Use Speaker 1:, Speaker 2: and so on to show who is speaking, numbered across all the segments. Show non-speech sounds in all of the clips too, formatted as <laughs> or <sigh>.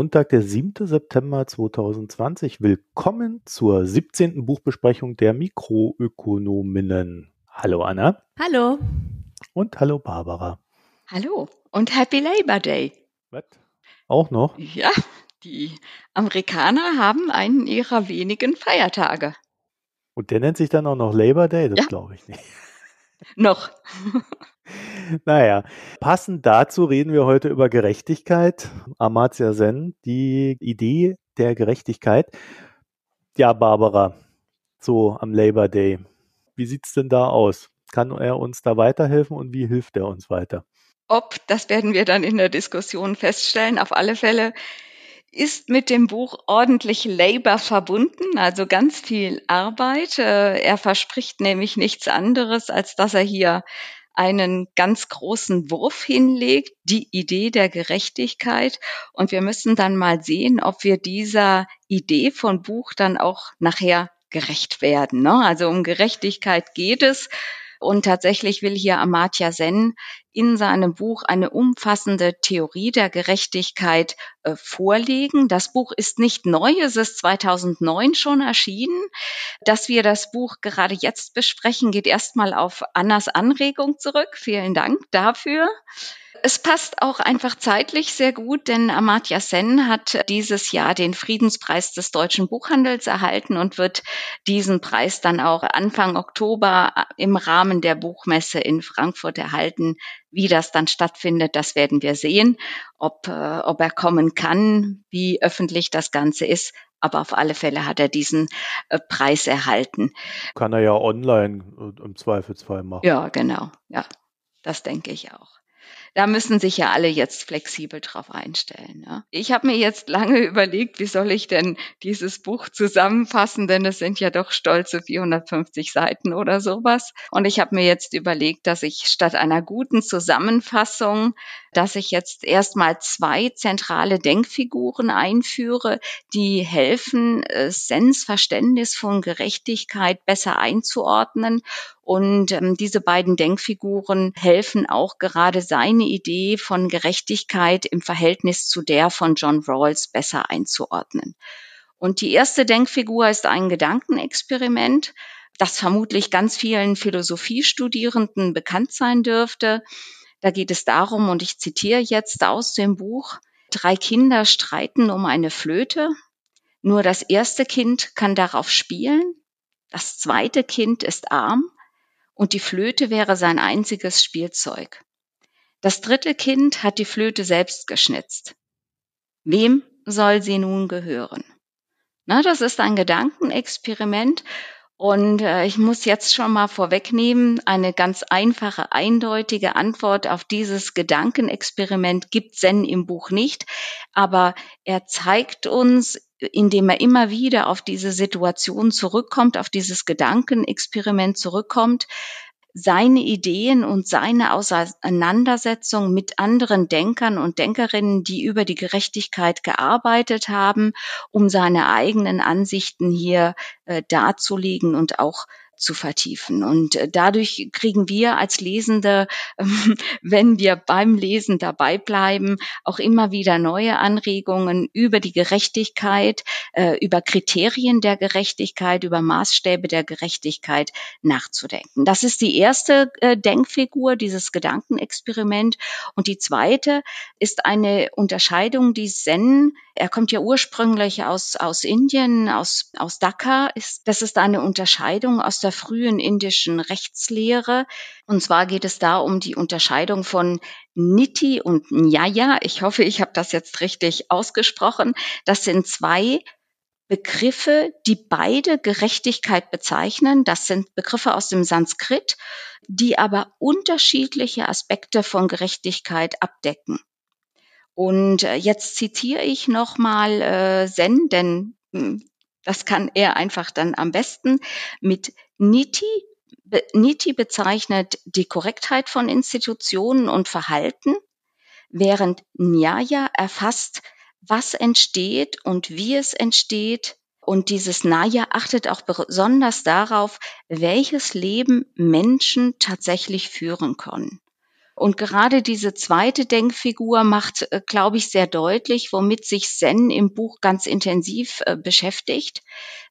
Speaker 1: Montag, der 7. September 2020. Willkommen zur 17. Buchbesprechung der Mikroökonominnen. Hallo Anna.
Speaker 2: Hallo.
Speaker 1: Und hallo Barbara.
Speaker 3: Hallo und Happy Labor Day.
Speaker 1: Was? Auch noch?
Speaker 3: Ja, die Amerikaner haben einen ihrer wenigen Feiertage.
Speaker 1: Und der nennt sich dann auch noch Labor Day? Das
Speaker 3: Ja.
Speaker 1: glaube ich nicht.
Speaker 3: Noch. <laughs> <laughs>
Speaker 1: Naja, passend dazu reden wir heute über Gerechtigkeit. Amartya Sen, die Idee der Gerechtigkeit. Ja, Barbara, so am Labor Day. Wie sieht's denn da aus? Kann er uns da weiterhelfen und wie hilft er uns weiter?
Speaker 3: Ob, das werden wir dann in der Diskussion feststellen. Auf alle Fälle ist mit dem Buch ordentlich Labor verbunden, also ganz viel Arbeit. Äh, Er verspricht nämlich nichts anderes, als dass er hier einen ganz großen Wurf hinlegt, die Idee der Gerechtigkeit. Und wir müssen dann mal sehen, ob wir dieser Idee von Buch dann auch nachher gerecht werden. Ne? Also um Gerechtigkeit geht es. Und tatsächlich will hier Amartya Sen in seinem Buch eine umfassende Theorie der Gerechtigkeit äh, vorlegen. Das Buch ist nicht neu, es ist 2009 schon erschienen. Dass wir das Buch gerade jetzt besprechen, geht erstmal auf Annas Anregung zurück. Vielen Dank dafür. Es passt auch einfach zeitlich sehr gut, denn Amartya Sen hat dieses Jahr den Friedenspreis des deutschen Buchhandels erhalten und wird diesen Preis dann auch Anfang Oktober im Rahmen der Buchmesse in Frankfurt erhalten. Wie das dann stattfindet, das werden wir sehen, ob, äh, ob er kommen kann, wie öffentlich das Ganze ist. Aber auf alle Fälle hat er diesen äh, Preis erhalten.
Speaker 1: Kann er ja online äh, im Zweifelsfall machen.
Speaker 3: Ja, genau. Ja, das denke ich auch. Da müssen sich ja alle jetzt flexibel drauf einstellen. Ne? Ich habe mir jetzt lange <laughs> überlegt, wie soll ich denn dieses Buch zusammenfassen, denn es sind ja doch stolze 450 Seiten oder sowas. Und ich habe mir jetzt überlegt, dass ich statt einer guten Zusammenfassung, dass ich jetzt erstmal zwei zentrale Denkfiguren einführe, die helfen, äh, Sens Verständnis von Gerechtigkeit besser einzuordnen und ähm, diese beiden Denkfiguren helfen auch gerade seine Idee von Gerechtigkeit im Verhältnis zu der von John Rawls besser einzuordnen. Und die erste Denkfigur ist ein Gedankenexperiment, das vermutlich ganz vielen Philosophiestudierenden bekannt sein dürfte. Da geht es darum, und ich zitiere jetzt aus dem Buch, drei Kinder streiten um eine Flöte. Nur das erste Kind kann darauf spielen. Das zweite Kind ist arm und die Flöte wäre sein einziges Spielzeug. Das dritte Kind hat die Flöte selbst geschnitzt. Wem soll sie nun gehören? Na, das ist ein Gedankenexperiment und äh, ich muss jetzt schon mal vorwegnehmen, eine ganz einfache, eindeutige Antwort auf dieses Gedankenexperiment gibt Zen im Buch nicht, aber er zeigt uns, indem er immer wieder auf diese Situation zurückkommt, auf dieses Gedankenexperiment zurückkommt, seine Ideen und seine Auseinandersetzung mit anderen Denkern und Denkerinnen, die über die Gerechtigkeit gearbeitet haben, um seine eigenen Ansichten hier äh, darzulegen und auch zu vertiefen. Und äh, dadurch kriegen wir als Lesende, ähm, <laughs> wenn wir beim Lesen dabei bleiben, auch immer wieder neue Anregungen über die Gerechtigkeit, äh, über Kriterien der Gerechtigkeit, über Maßstäbe der Gerechtigkeit nachzudenken. Das ist die erste äh, Denkfigur, dieses Gedankenexperiment. Und die zweite ist eine Unterscheidung, die Zen, er kommt ja ursprünglich aus, aus Indien, aus, aus Dhaka, das ist eine Unterscheidung aus der frühen indischen Rechtslehre. Und zwar geht es da um die Unterscheidung von Niti und Nyaya. Ich hoffe, ich habe das jetzt richtig ausgesprochen. Das sind zwei Begriffe, die beide Gerechtigkeit bezeichnen. Das sind Begriffe aus dem Sanskrit, die aber unterschiedliche Aspekte von Gerechtigkeit abdecken. Und äh, jetzt zitiere ich nochmal äh, Zen, denn hm, das kann er einfach dann am besten mit Niti. Niti bezeichnet die Korrektheit von Institutionen und Verhalten, während Nyaya erfasst, was entsteht und wie es entsteht. Und dieses Naya achtet auch besonders darauf, welches Leben Menschen tatsächlich führen können. Und gerade diese zweite Denkfigur macht, äh, glaube ich, sehr deutlich, womit sich Zen im Buch ganz intensiv äh, beschäftigt.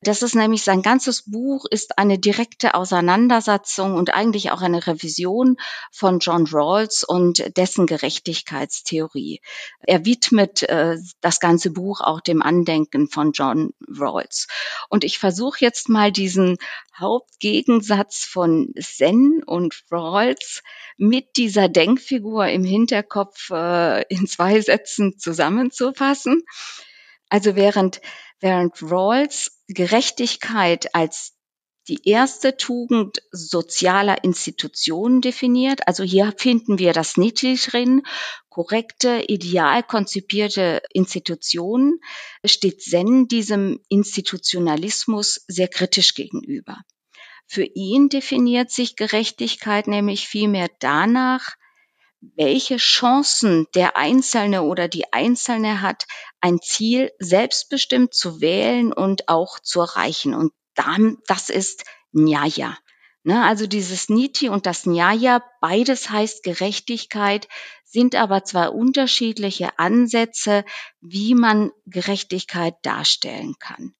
Speaker 3: Das ist nämlich sein ganzes Buch ist eine direkte Auseinandersetzung und eigentlich auch eine Revision von John Rawls und dessen Gerechtigkeitstheorie. Er widmet äh, das ganze Buch auch dem Andenken von John Rawls. Und ich versuche jetzt mal diesen Hauptgegensatz von Zen und Rawls mit dieser Denkfigur im Hinterkopf äh, in zwei Sätzen zusammenzufassen. Also während während Rawls Gerechtigkeit als die erste Tugend sozialer Institutionen definiert. Also hier finden wir das Nietzsche drin. Korrekte, ideal konzipierte Institutionen steht Zen diesem Institutionalismus sehr kritisch gegenüber. Für ihn definiert sich Gerechtigkeit nämlich vielmehr danach, welche Chancen der Einzelne oder die Einzelne hat, ein Ziel selbstbestimmt zu wählen und auch zu erreichen. Und dann, das ist Nyaya. Ne, also dieses Niti und das Nyaya, beides heißt Gerechtigkeit, sind aber zwei unterschiedliche Ansätze, wie man Gerechtigkeit darstellen kann.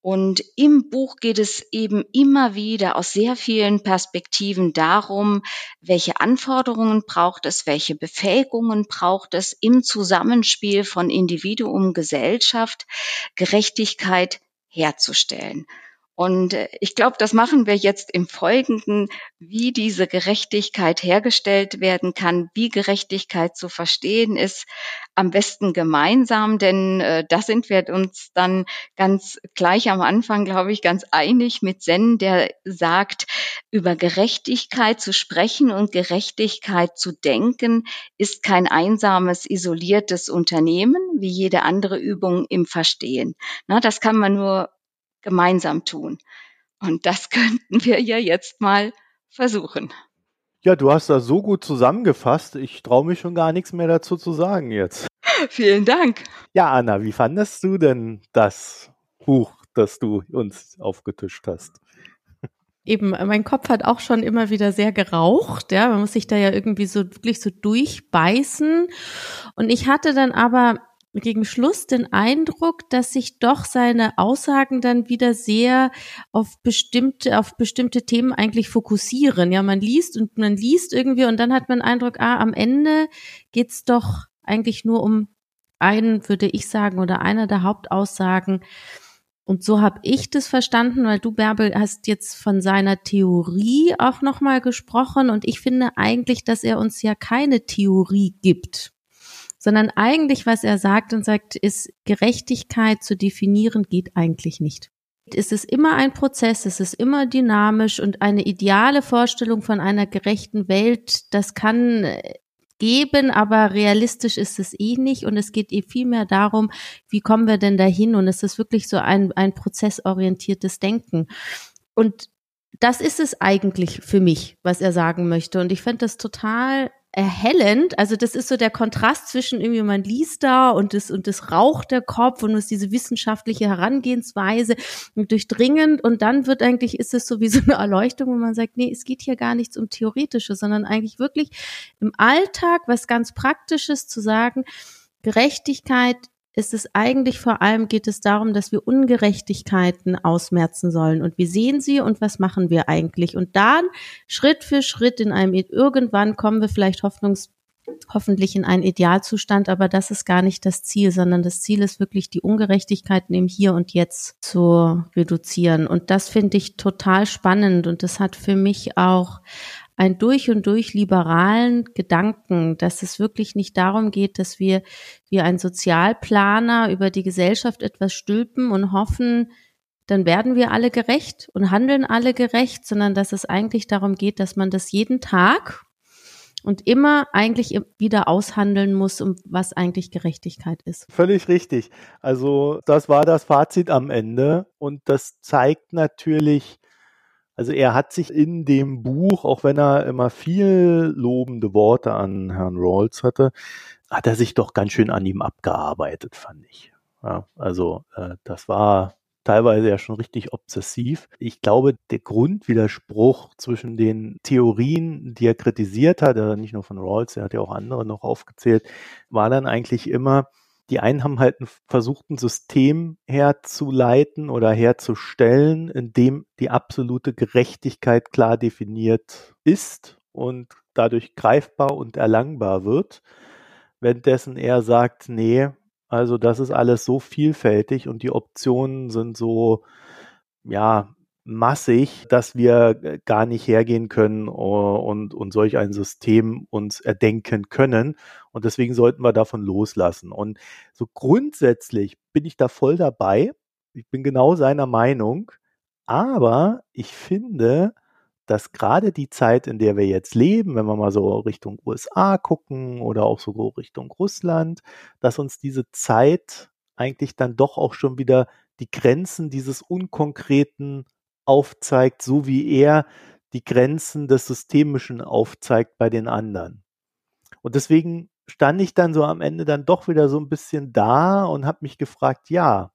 Speaker 3: Und im Buch geht es eben immer wieder aus sehr vielen Perspektiven darum, welche Anforderungen braucht es, welche Befähigungen braucht es im Zusammenspiel von Individuum, Gesellschaft, Gerechtigkeit herzustellen. Und äh, ich glaube, das machen wir jetzt im Folgenden, wie diese Gerechtigkeit hergestellt werden kann, wie Gerechtigkeit zu verstehen ist, am besten gemeinsam, denn äh, da sind wir uns dann ganz gleich am Anfang, glaube ich, ganz einig mit Zen, der sagt, über Gerechtigkeit zu sprechen und Gerechtigkeit zu denken, ist kein einsames, isoliertes Unternehmen, wie jede andere Übung im Verstehen. Na, das kann man nur gemeinsam tun. Und das <laughs> könnten wir ja jetzt mal versuchen.
Speaker 1: Ja, du hast das so gut zusammengefasst. Ich traue mich schon gar nichts mehr dazu zu sagen jetzt. <laughs>
Speaker 3: Vielen Dank.
Speaker 1: Ja, Anna, wie fandest du denn das Buch, das du uns aufgetischt hast?
Speaker 2: Eben, mein Kopf hat auch schon immer wieder sehr geraucht, ja, man muss sich da ja irgendwie so wirklich so durchbeißen. Und ich hatte dann aber gegen Schluss den Eindruck, dass sich doch seine Aussagen dann wieder sehr auf bestimmte, auf bestimmte Themen eigentlich fokussieren. Ja, man liest und man liest irgendwie und dann hat man den Eindruck, ah, am Ende geht's doch eigentlich nur um einen, würde ich sagen, oder einer der Hauptaussagen. Und so habe ich das verstanden, weil du, Bärbel, hast jetzt von seiner Theorie auch nochmal gesprochen. Und ich finde eigentlich, dass er uns ja keine Theorie gibt sondern eigentlich, was er sagt und sagt, ist Gerechtigkeit zu definieren, geht eigentlich nicht. Es ist immer ein Prozess, es ist immer dynamisch und eine ideale Vorstellung von einer gerechten Welt, das kann äh, geben, aber realistisch ist es eh nicht und es geht eh viel mehr darum, wie kommen wir denn dahin und es ist wirklich so ein, ein prozessorientiertes Denken. Und das ist es eigentlich für mich, was er sagen möchte. Und ich finde das total erhellend. Also das ist so der Kontrast zwischen irgendwie man liest da und das und das raucht der Kopf und ist diese wissenschaftliche Herangehensweise durchdringend und dann wird eigentlich ist es so wie so eine Erleuchtung, wo man sagt, nee, es geht hier gar nichts um theoretische, sondern eigentlich wirklich im Alltag was ganz praktisches zu sagen, Gerechtigkeit ist es eigentlich vor allem geht es darum, dass wir Ungerechtigkeiten ausmerzen sollen. Und wir sehen sie und was machen wir eigentlich? Und dann Schritt für Schritt in einem irgendwann kommen wir vielleicht hoffnungs hoffentlich in einen Idealzustand, aber das ist gar nicht das Ziel, sondern das Ziel ist wirklich die Ungerechtigkeiten im Hier und Jetzt zu reduzieren. Und das finde ich total spannend. Und das hat für mich auch ein durch und durch liberalen Gedanken, dass es wirklich nicht darum geht, dass wir wie ein Sozialplaner über die Gesellschaft etwas stülpen und hoffen, dann werden wir alle gerecht und handeln alle gerecht, sondern dass es eigentlich darum geht, dass man das jeden Tag und immer eigentlich wieder aushandeln muss, um was eigentlich Gerechtigkeit ist.
Speaker 1: Völlig richtig. Also das war das Fazit am Ende und das zeigt natürlich, also er hat sich in dem Buch, auch wenn er immer viel lobende Worte an Herrn Rawls hatte, hat er sich doch ganz schön an ihm abgearbeitet, fand ich. Ja, also äh, das war teilweise ja schon richtig obsessiv. Ich glaube, der Grundwiderspruch zwischen den Theorien, die er kritisiert hat, also nicht nur von Rawls, er hat ja auch andere noch aufgezählt, war dann eigentlich immer, die einen haben halt versucht, ein System herzuleiten oder herzustellen, in dem die absolute Gerechtigkeit klar definiert ist und dadurch greifbar und erlangbar wird. Währenddessen er sagt, nee, also das ist alles so vielfältig und die Optionen sind so, ja, massig, dass wir äh, gar nicht hergehen können und, und solch ein System uns erdenken können. Und deswegen sollten wir davon loslassen. Und so grundsätzlich bin ich da voll dabei. Ich bin genau seiner Meinung. Aber ich finde, dass gerade die Zeit, in der wir jetzt leben, wenn wir mal so Richtung USA gucken oder auch so Richtung Russland, dass uns diese Zeit eigentlich dann doch auch schon wieder die Grenzen dieses unkonkreten aufzeigt, so wie er die Grenzen des Systemischen aufzeigt bei den anderen. Und deswegen stand ich dann so am Ende dann doch wieder so ein bisschen da und habe mich gefragt, ja,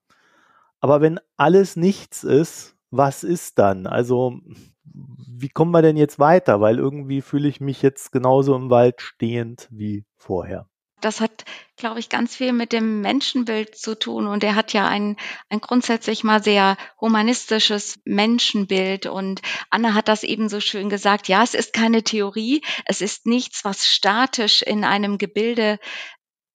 Speaker 1: aber wenn alles nichts ist, was ist dann? Also wie kommen wir denn jetzt weiter? Weil irgendwie fühle ich mich jetzt genauso im Wald stehend wie vorher.
Speaker 3: Das hat, glaube ich, ganz viel mit dem Menschenbild zu tun. Und er hat ja ein, ein grundsätzlich mal sehr humanistisches Menschenbild. Und Anna hat das eben so schön gesagt. Ja, es ist keine Theorie. Es ist nichts, was statisch in einem Gebilde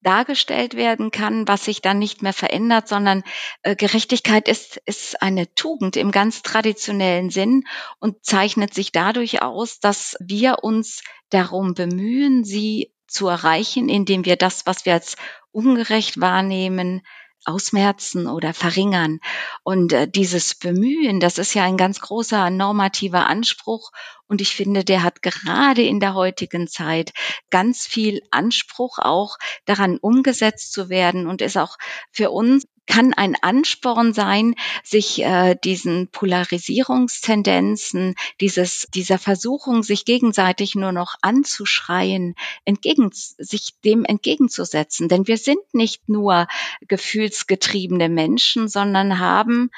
Speaker 3: dargestellt werden kann, was sich dann nicht mehr verändert, sondern äh, Gerechtigkeit ist, ist eine Tugend im ganz traditionellen Sinn und zeichnet sich dadurch aus, dass wir uns darum bemühen, sie zu erreichen, indem wir das, was wir als ungerecht wahrnehmen, ausmerzen oder verringern. Und äh, dieses Bemühen, das ist ja ein ganz großer normativer Anspruch. Und ich finde, der hat gerade in der heutigen Zeit ganz viel Anspruch auch daran umgesetzt zu werden und ist auch für uns kann ein Ansporn sein, sich äh, diesen Polarisierungstendenzen, dieses, dieser Versuchung, sich gegenseitig nur noch anzuschreien, entgegen, sich dem entgegenzusetzen. Denn wir sind nicht nur gefühlsgetriebene Menschen, sondern haben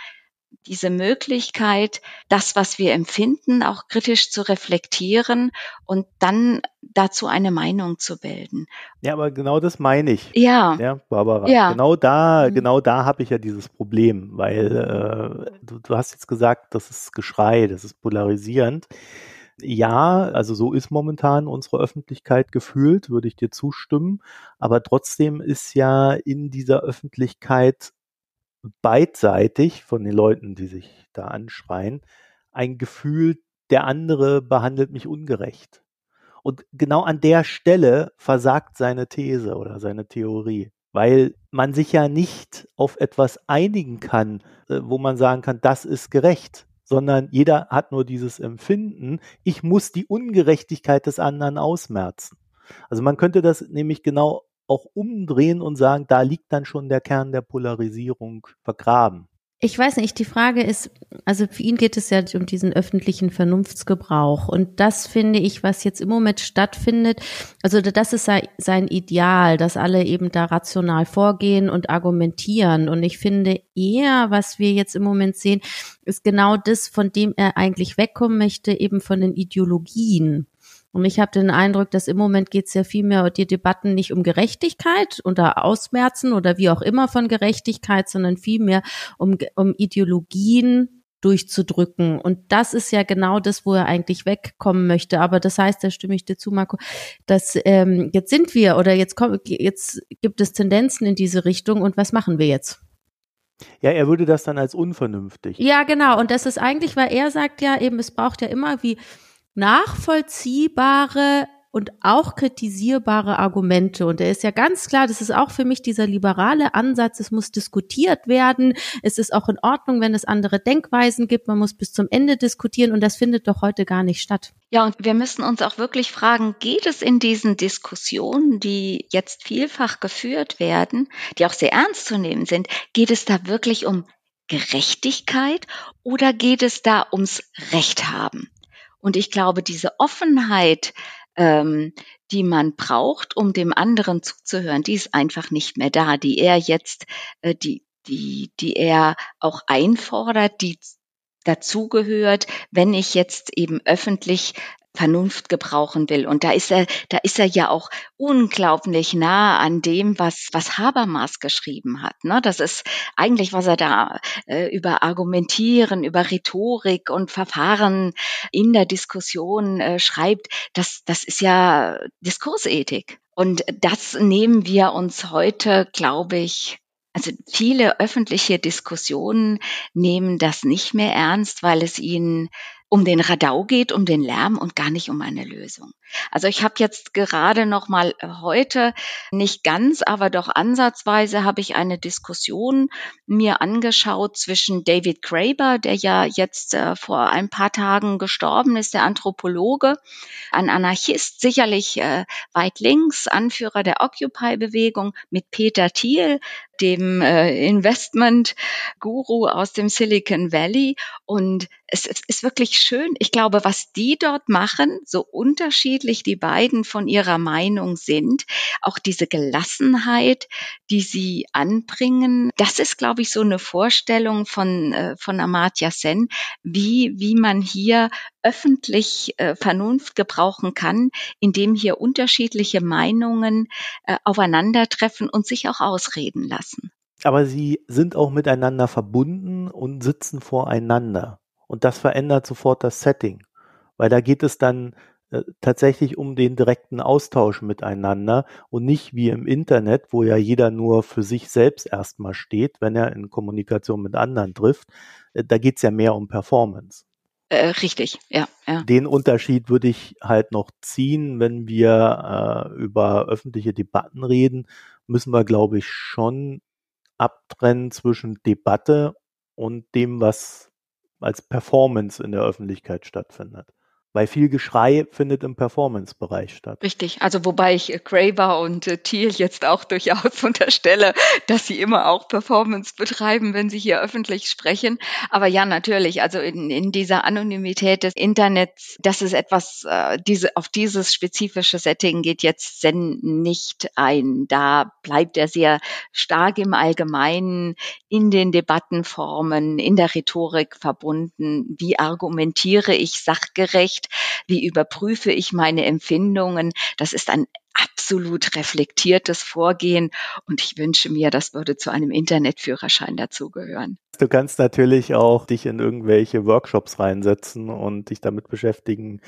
Speaker 3: diese Möglichkeit, das, was wir empfinden, auch kritisch zu reflektieren und dann dazu eine Meinung zu bilden.
Speaker 1: Ja, aber genau das meine ich.
Speaker 3: Ja.
Speaker 1: Ja, Barbara. Ja. Genau da, mhm. genau da habe ich ja dieses Problem, weil äh, du, du hast jetzt gesagt, das ist Geschrei, das ist polarisierend. Ja, also so ist momentan unsere Öffentlichkeit gefühlt, würde ich dir zustimmen. Aber trotzdem ist ja in dieser Öffentlichkeit beidseitig von den Leuten, die sich da anschreien, ein Gefühl, der andere behandelt mich ungerecht. Und genau an der Stelle versagt seine These oder seine Theorie, weil man sich ja nicht auf etwas einigen kann, äh, wo man sagen kann, das ist gerecht, sondern jeder hat nur dieses Empfinden, ich muss die Ungerechtigkeit des anderen ausmerzen. Also man könnte das nämlich genau auch umdrehen und sagen, da liegt dann schon der Kern der Polarisierung vergraben.
Speaker 2: Ich weiß nicht, die Frage ist, also für ihn geht es ja um diesen öffentlichen Vernunftsgebrauch. Und das finde ich, was jetzt im Moment stattfindet, also das ist sein Ideal, dass alle eben da rational vorgehen und argumentieren. Und ich finde eher, was wir jetzt im Moment sehen, ist genau das, von dem er eigentlich wegkommen möchte, eben von den Ideologien. Und ich habe den Eindruck, dass im Moment geht es ja viel mehr die Debatten nicht um Gerechtigkeit oder Ausmerzen oder wie auch immer von Gerechtigkeit, sondern vielmehr um, um Ideologien durchzudrücken. Und das ist ja genau das, wo er eigentlich wegkommen möchte. Aber das heißt, da stimme ich dir zu, Marco, dass ähm, jetzt sind wir oder jetzt kommt, jetzt gibt es Tendenzen in diese Richtung und was machen wir jetzt?
Speaker 1: Ja, er würde das dann als unvernünftig.
Speaker 2: Ja, genau. Und das ist eigentlich, weil er sagt ja eben, es braucht ja immer wie nachvollziehbare und auch kritisierbare Argumente. Und er ist ja ganz klar, das ist auch für mich dieser liberale Ansatz, es muss diskutiert werden. Es ist auch in Ordnung, wenn es andere Denkweisen gibt. Man muss bis zum Ende diskutieren und das findet doch heute gar nicht statt.
Speaker 3: Ja, und wir müssen uns auch wirklich fragen, geht es in diesen Diskussionen, die jetzt vielfach geführt werden, die auch sehr ernst zu nehmen sind, geht es da wirklich um Gerechtigkeit oder geht es da ums Recht haben? Und ich glaube, diese Offenheit, ähm, die man braucht, um dem anderen zuzuhören, die ist einfach nicht mehr da, die er jetzt, äh, die die, die er auch einfordert, die dazugehört, wenn ich jetzt eben öffentlich Vernunft gebrauchen will. Und da ist er, da ist er ja auch unglaublich nah an dem, was, was Habermas geschrieben hat. Ne? Das ist eigentlich, was er da äh, über Argumentieren, über Rhetorik und Verfahren in der Diskussion äh, schreibt. Das, das ist ja Diskursethik. Und das nehmen wir uns heute, glaube ich, also viele öffentliche Diskussionen nehmen das nicht mehr ernst, weil es ihnen um den Radau geht, um den Lärm und gar nicht um eine Lösung. Also ich habe jetzt gerade noch mal äh, heute nicht ganz, aber doch ansatzweise habe ich eine Diskussion mir angeschaut zwischen David Graeber, der ja jetzt äh, vor ein paar Tagen gestorben ist, der Anthropologe, ein Anarchist, sicherlich äh, weit links, Anführer der Occupy-Bewegung, mit Peter Thiel, dem äh, Investment-Guru aus dem Silicon Valley. Und es, ist wirklich schön. Ich glaube, was die dort machen, so unterschiedlich die beiden von ihrer Meinung sind, auch diese Gelassenheit, die sie anbringen, das ist, glaube ich, so eine Vorstellung von, äh, von Amartya Sen, wie, wie man hier öffentlich äh, Vernunft gebrauchen kann, indem hier unterschiedliche Meinungen äh, aufeinandertreffen und sich auch ausreden lassen.
Speaker 1: Aber sie sind auch miteinander verbunden und sitzen voreinander. Und das verändert sofort das Setting, weil da geht es dann äh, tatsächlich um den direkten Austausch miteinander und nicht wie im Internet, wo ja jeder nur für sich selbst erstmal steht, wenn er in Kommunikation mit anderen trifft. Äh, da geht es ja mehr um Performance.
Speaker 3: Äh, richtig, ja, ja.
Speaker 1: Den Unterschied würde ich halt noch ziehen, wenn wir äh, über öffentliche Debatten reden, müssen wir, glaube ich, schon abtrennen zwischen Debatte und dem, was als Performance in der Öffentlichkeit stattfindet weil viel Geschrei findet im Performance-Bereich statt.
Speaker 3: Richtig, also wobei ich äh, Graeber und äh, Thiel jetzt auch <laughs> durchaus unterstelle, dass sie immer auch Performance betreiben, wenn sie hier öffentlich sprechen. Aber ja, natürlich, also in, in dieser Anonymität des Internets, das ist etwas, äh, diese, auf dieses spezifische Setting geht jetzt Zen nicht ein. Da bleibt er sehr stark im Allgemeinen, in den Debattenformen, in der Rhetorik verbunden. Wie argumentiere ich sachgerecht? Wie überprüfe ich meine Empfindungen? Das ist ein absolut reflektiertes Vorgehen und ich wünsche mir, das würde zu einem Internetführerschein dazugehören.
Speaker 1: Du kannst natürlich auch dich in irgendwelche Workshops reinsetzen und dich damit beschäftigen,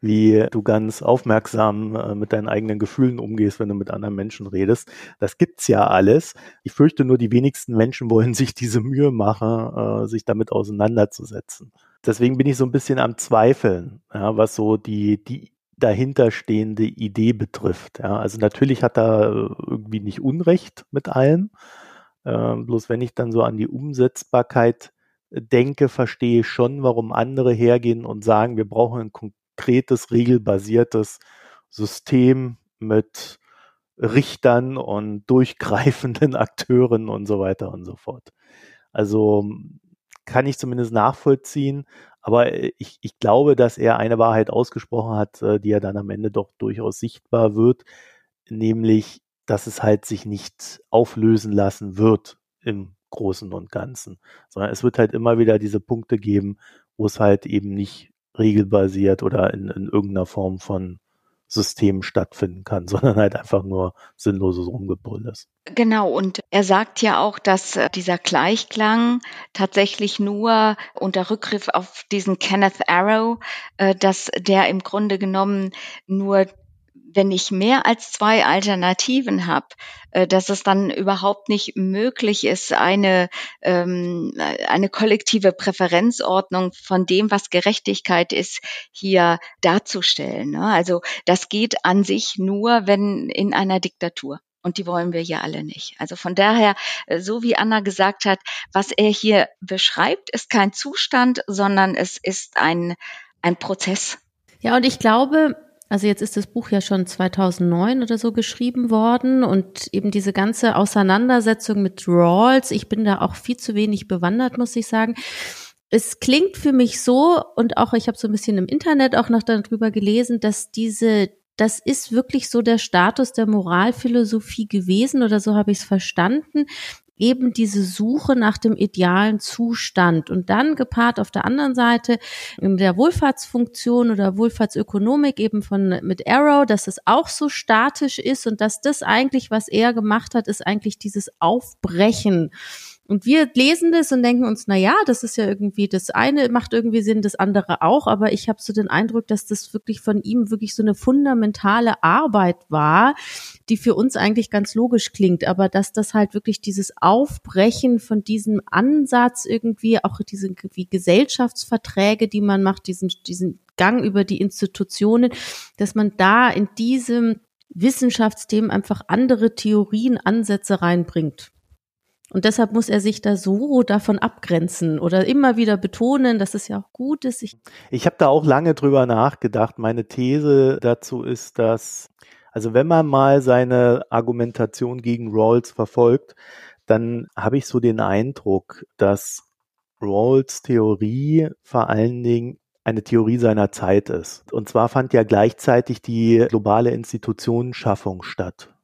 Speaker 1: wie du ganz aufmerksam äh, mit deinen eigenen Gefühlen umgehst, wenn du mit anderen Menschen redest. Das gibt's ja alles. Ich fürchte nur, die wenigsten Menschen wollen sich diese Mühe machen, äh, sich damit auseinanderzusetzen deswegen bin ich so ein bisschen am Zweifeln, ja, was so die, die dahinterstehende Idee betrifft. Ja. Also natürlich hat er äh, irgendwie nicht Unrecht mit allem. Ähm, bloß wenn ich dann so an die Umsetzbarkeit denke, verstehe ich schon, warum andere hergehen und sagen, wir brauchen ein konkretes, regelbasiertes System mit Richtern und durchgreifenden <laughs> Akteuren und so weiter und so fort. Also kann ich zumindest nachvollziehen. Aber äh, ich, ich glaube, dass er eine Wahrheit ausgesprochen hat, äh, die ja dann am Ende doch durchaus sichtbar wird, nämlich, dass es halt sich nicht auflösen lassen wird im Großen und Ganzen, sondern es wird halt immer wieder diese Punkte geben, wo es halt eben nicht regelbasiert oder in, in irgendeiner Form von System stattfinden kann, <laughs> sondern halt einfach nur sinnloses Rumgebrüll ist.
Speaker 3: Genau, und er sagt ja auch, dass äh, dieser Gleichklang tatsächlich nur unter Rückgriff auf diesen Kenneth Arrow, äh, dass der im Grunde genommen nur wenn ich mehr als zwei Alternativen habe, äh, dass es dann überhaupt nicht möglich ist, eine, ähm, eine kollektive Präferenzordnung von dem, was Gerechtigkeit ist, hier darzustellen. Ne? Also das geht an sich nur, wenn in einer Diktatur. Und die wollen wir ja alle nicht. Also von daher, äh, so wie Anna gesagt hat, was er hier beschreibt, ist kein Zustand, sondern es ist ein, ein Prozess.
Speaker 2: Ja, und ich glaube, also jetzt ist das Buch ja schon 2009 oder so geschrieben worden und eben diese ganze Auseinandersetzung mit Rawls, ich bin da auch viel zu wenig bewandert, muss ich sagen. Es klingt für mich so und auch ich habe so ein bisschen im Internet auch noch darüber gelesen, dass diese das ist wirklich so der Status der Moralphilosophie gewesen oder so habe ich es verstanden, eben diese Suche nach dem idealen Zustand. Und dann gepaart auf der anderen Seite in der Wohlfahrtsfunktion oder Wohlfahrtsökonomik eben von mit Arrow, dass es auch so statisch ist und dass das eigentlich, was er gemacht hat, ist eigentlich dieses Aufbrechen und wir lesen das und denken uns, na ja, das ist ja irgendwie das eine macht irgendwie Sinn, das andere auch, aber ich habe so den Eindruck, dass das wirklich von ihm wirklich so eine fundamentale Arbeit war, die für uns eigentlich ganz logisch klingt, aber dass das halt wirklich dieses Aufbrechen von diesem Ansatz irgendwie auch diese wie Gesellschaftsverträge, die man macht, diesen diesen Gang über die Institutionen, dass man da in diesem Wissenschaftsthemen einfach andere Theorien, Ansätze reinbringt. Und deshalb muss er sich da so davon abgrenzen oder immer wieder betonen, dass es ja auch gut ist.
Speaker 1: Ich, ich habe da auch lange drüber nachgedacht. Meine These dazu ist, dass, also wenn man mal seine Argumentation gegen Rawls verfolgt, dann habe ich so den Eindruck, dass Rawls Theorie vor allen Dingen eine Theorie seiner Zeit ist. Und zwar fand ja gleichzeitig die globale Institutionenschaffung statt.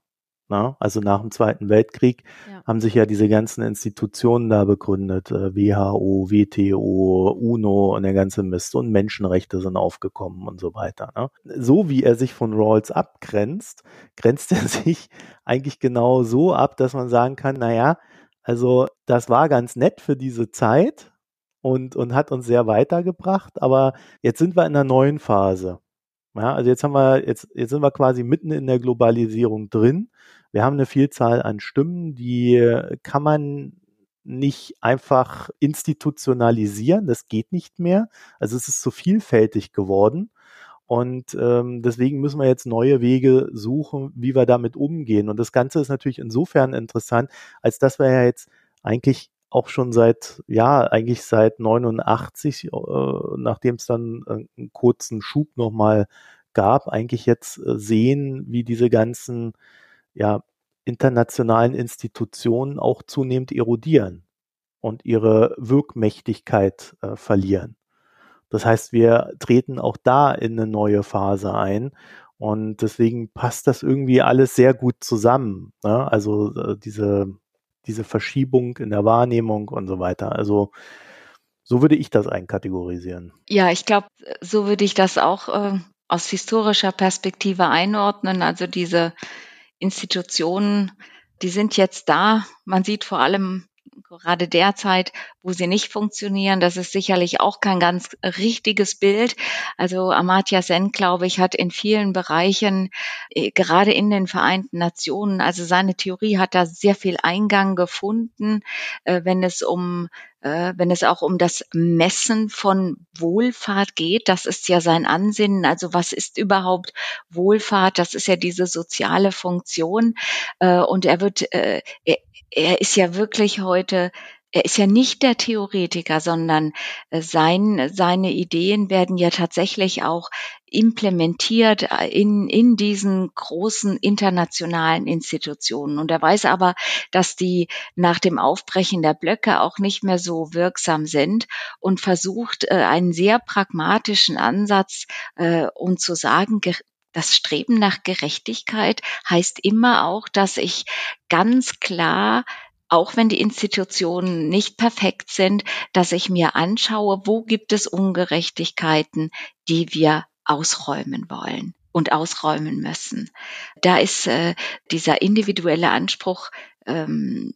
Speaker 1: Na? Also nach dem Zweiten Weltkrieg ja. haben sich ja diese ganzen Institutionen da begründet, äh, WHO, WTO, UNO und der ganze Mist und Menschenrechte sind aufgekommen und so weiter. Ne? So wie er sich von Rawls abgrenzt, <laughs> grenzt er sich eigentlich genau so ab, dass man sagen kann, naja, also das war ganz nett für diese Zeit und, und hat uns sehr weitergebracht, aber jetzt sind wir in einer neuen Phase. Ja, also jetzt haben wir, jetzt, jetzt sind wir quasi mitten in der Globalisierung drin wir haben eine Vielzahl an Stimmen, die kann man nicht einfach institutionalisieren, das geht nicht mehr. Also es ist so vielfältig geworden. Und ähm, deswegen müssen wir jetzt neue Wege suchen, wie wir damit umgehen. Und das Ganze ist natürlich insofern interessant, als dass wir ja jetzt eigentlich auch schon seit, ja, eigentlich seit 89, äh, nachdem es dann äh, einen kurzen Schub nochmal gab, eigentlich jetzt äh, sehen, wie diese ganzen ja, internationalen Institutionen auch zunehmend erodieren und ihre Wirkmächtigkeit äh, verlieren. Das heißt, wir treten auch da in eine neue Phase ein und deswegen passt das irgendwie alles sehr gut zusammen. Ne? Also äh, diese, diese Verschiebung in der Wahrnehmung und so weiter. Also so würde ich das einkategorisieren.
Speaker 3: Ja, ich glaube, so würde ich das auch äh, aus historischer Perspektive einordnen. Also diese Institutionen, die sind jetzt da. Man sieht vor allem gerade derzeit, wo sie nicht funktionieren. Das ist sicherlich auch kein ganz richtiges Bild. Also Amartya Sen, glaube ich, hat in vielen Bereichen, äh, gerade in den Vereinten Nationen, also seine Theorie hat da sehr viel Eingang gefunden, äh, wenn es um wenn es auch um das Messen von Wohlfahrt geht. Das ist ja sein Ansinnen. Also was ist überhaupt Wohlfahrt? Das ist ja diese soziale Funktion. Und er wird, er, er ist ja wirklich heute er ist ja nicht der Theoretiker, sondern äh, sein, seine Ideen werden ja tatsächlich auch implementiert äh, in, in diesen großen internationalen Institutionen. Und er weiß aber, dass die nach dem Aufbrechen der Blöcke auch nicht mehr so wirksam sind und versucht äh, einen sehr pragmatischen Ansatz und zu sagen, das Streben nach Gerechtigkeit heißt immer auch, dass ich ganz klar auch wenn die Institutionen nicht perfekt sind, dass ich mir anschaue, wo gibt es Ungerechtigkeiten, die wir ausräumen wollen und ausräumen müssen. Da ist äh, dieser individuelle Anspruch ähm,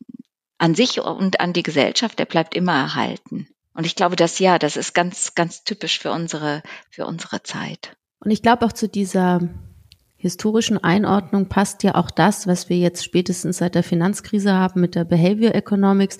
Speaker 3: an sich und an die Gesellschaft, der bleibt immer erhalten. Und ich glaube, dass ja, das ist ganz, ganz typisch für unsere, für unsere Zeit.
Speaker 2: Und ich glaube auch zu dieser historischen Einordnung passt ja auch das, was wir jetzt spätestens seit der Finanzkrise haben mit der Behavior Economics,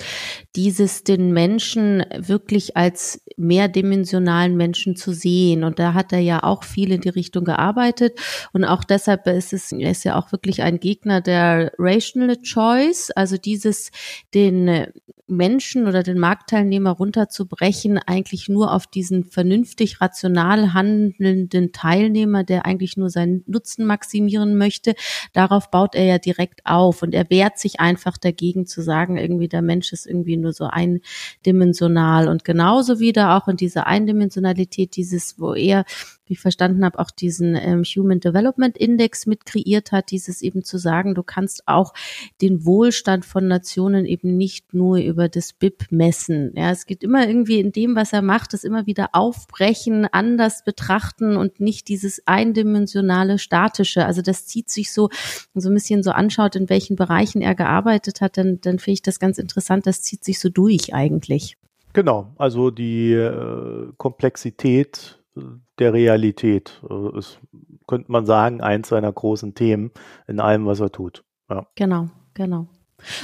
Speaker 2: dieses den Menschen wirklich als mehrdimensionalen Menschen zu sehen. Und da hat er ja auch viel in die Richtung gearbeitet. Und auch deshalb ist es, er ist ja auch wirklich ein Gegner der Rational Choice, also dieses, den Menschen oder den Marktteilnehmer runterzubrechen, eigentlich nur auf diesen vernünftig rational handelnden Teilnehmer, der eigentlich nur seinen Nutzen maximieren möchte. Darauf baut er ja direkt auf und er wehrt sich einfach dagegen zu sagen, irgendwie der Mensch ist irgendwie nur so eindimensional und genauso wieder auch in dieser Eindimensionalität dieses, wo er wie ich verstanden habe, auch diesen ähm, Human Development Index mit kreiert hat, dieses eben zu sagen, du kannst auch den Wohlstand von Nationen eben nicht nur über das BIP messen. Ja, es geht immer irgendwie in dem, was er macht, das immer wieder aufbrechen, anders betrachten und nicht dieses eindimensionale statische. Also das zieht sich so, so ein bisschen so anschaut, in welchen Bereichen er gearbeitet hat, dann, dann finde ich das ganz interessant. Das zieht sich so durch eigentlich.
Speaker 1: Genau, also die äh, Komplexität der Realität ist, könnte man sagen, eins seiner großen Themen in allem, was er tut.
Speaker 2: Ja. Genau, genau.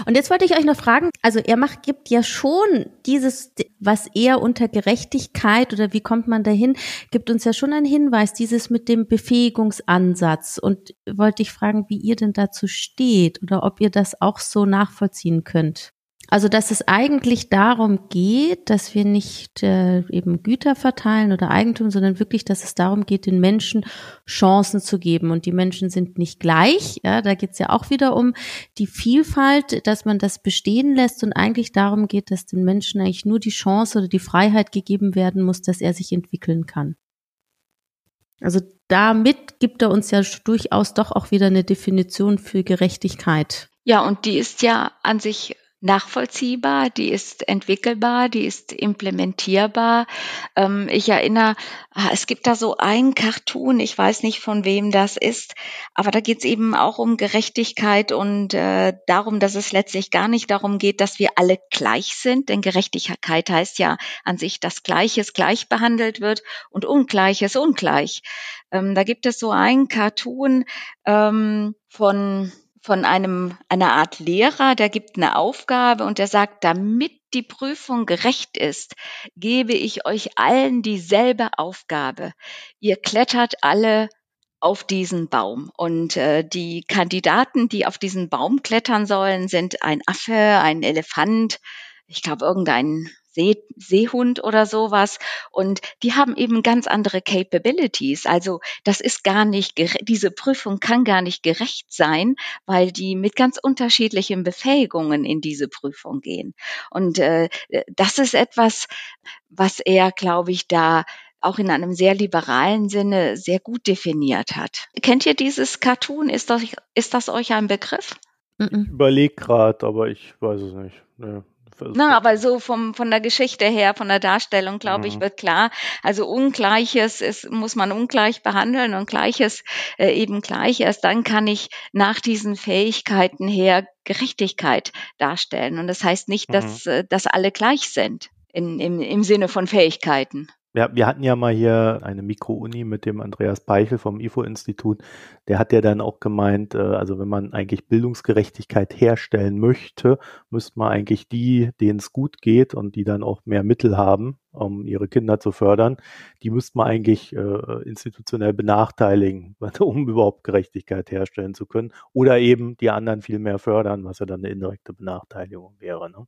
Speaker 2: Und jetzt wollte ich euch noch fragen, also er macht, gibt ja schon dieses, was er unter Gerechtigkeit oder wie kommt man dahin, gibt uns ja schon einen Hinweis, dieses mit dem Befähigungsansatz. Und wollte ich fragen, wie ihr denn dazu steht oder ob ihr das auch so nachvollziehen könnt. Also dass es eigentlich darum geht, dass wir nicht äh, eben Güter verteilen oder Eigentum, sondern wirklich, dass es darum geht, den Menschen Chancen zu geben. Und die Menschen sind nicht gleich. Ja, da geht es ja auch wieder um die Vielfalt, dass man das bestehen lässt und eigentlich darum geht, dass den Menschen eigentlich nur die Chance oder die Freiheit gegeben werden muss, dass er sich entwickeln kann. Also damit gibt er uns ja durchaus doch auch wieder eine Definition für Gerechtigkeit.
Speaker 3: Ja, und die ist ja an sich nachvollziehbar, die ist entwickelbar, die ist implementierbar. Ähm, ich erinnere, ah, es gibt da so ein Cartoon, ich weiß nicht von wem das ist, aber da geht es eben auch um Gerechtigkeit und äh, darum, dass es letztlich gar nicht darum geht, dass wir alle gleich sind, denn Gerechtigkeit heißt ja an sich, dass Gleiches gleich behandelt wird und Ungleiches ungleich. Ähm, da gibt es so ein Cartoon ähm, von von einem, einer Art Lehrer, der gibt eine Aufgabe und der sagt, damit die Prüfung gerecht ist, gebe ich euch allen dieselbe Aufgabe. Ihr klettert alle auf diesen Baum. Und äh, die Kandidaten, die auf diesen Baum klettern sollen, sind ein Affe, ein Elefant, ich glaube irgendein See, Seehund oder sowas. Und die haben eben ganz andere Capabilities. Also das ist gar nicht, diese Prüfung kann gar nicht gerecht sein, weil die mit ganz unterschiedlichen Befähigungen in diese Prüfung gehen. Und äh, das ist etwas, was er, glaube ich, da auch in einem sehr liberalen Sinne sehr gut definiert hat. Kennt ihr dieses Cartoon? Ist das, ist das euch ein Begriff?
Speaker 1: Ich überlege gerade, aber ich weiß es nicht. Nee.
Speaker 3: Na, aber so vom, von der Geschichte her, von der Darstellung, glaube mhm. ich, wird klar. Also Ungleiches ist, muss man ungleich behandeln und Gleiches äh, eben gleich. Erst dann kann ich nach diesen Fähigkeiten her Gerechtigkeit darstellen. Und das heißt nicht, mhm. dass, äh, dass alle gleich sind in, im, im Sinne von Fähigkeiten.
Speaker 1: Ja, wir hatten ja mal hier eine Mikro-Uni mit dem Andreas Peichel vom IFO-Institut. Der hat ja dann auch gemeint, äh, also wenn man eigentlich Bildungsgerechtigkeit herstellen möchte, müsste man eigentlich die, denen es gut geht und die dann auch mehr Mittel haben, um ihre Kinder zu fördern, die müsste man eigentlich äh, institutionell benachteiligen, <laughs> um überhaupt Gerechtigkeit herstellen zu können. Oder eben die anderen viel mehr fördern, was ja dann eine indirekte Benachteiligung wäre. Ne?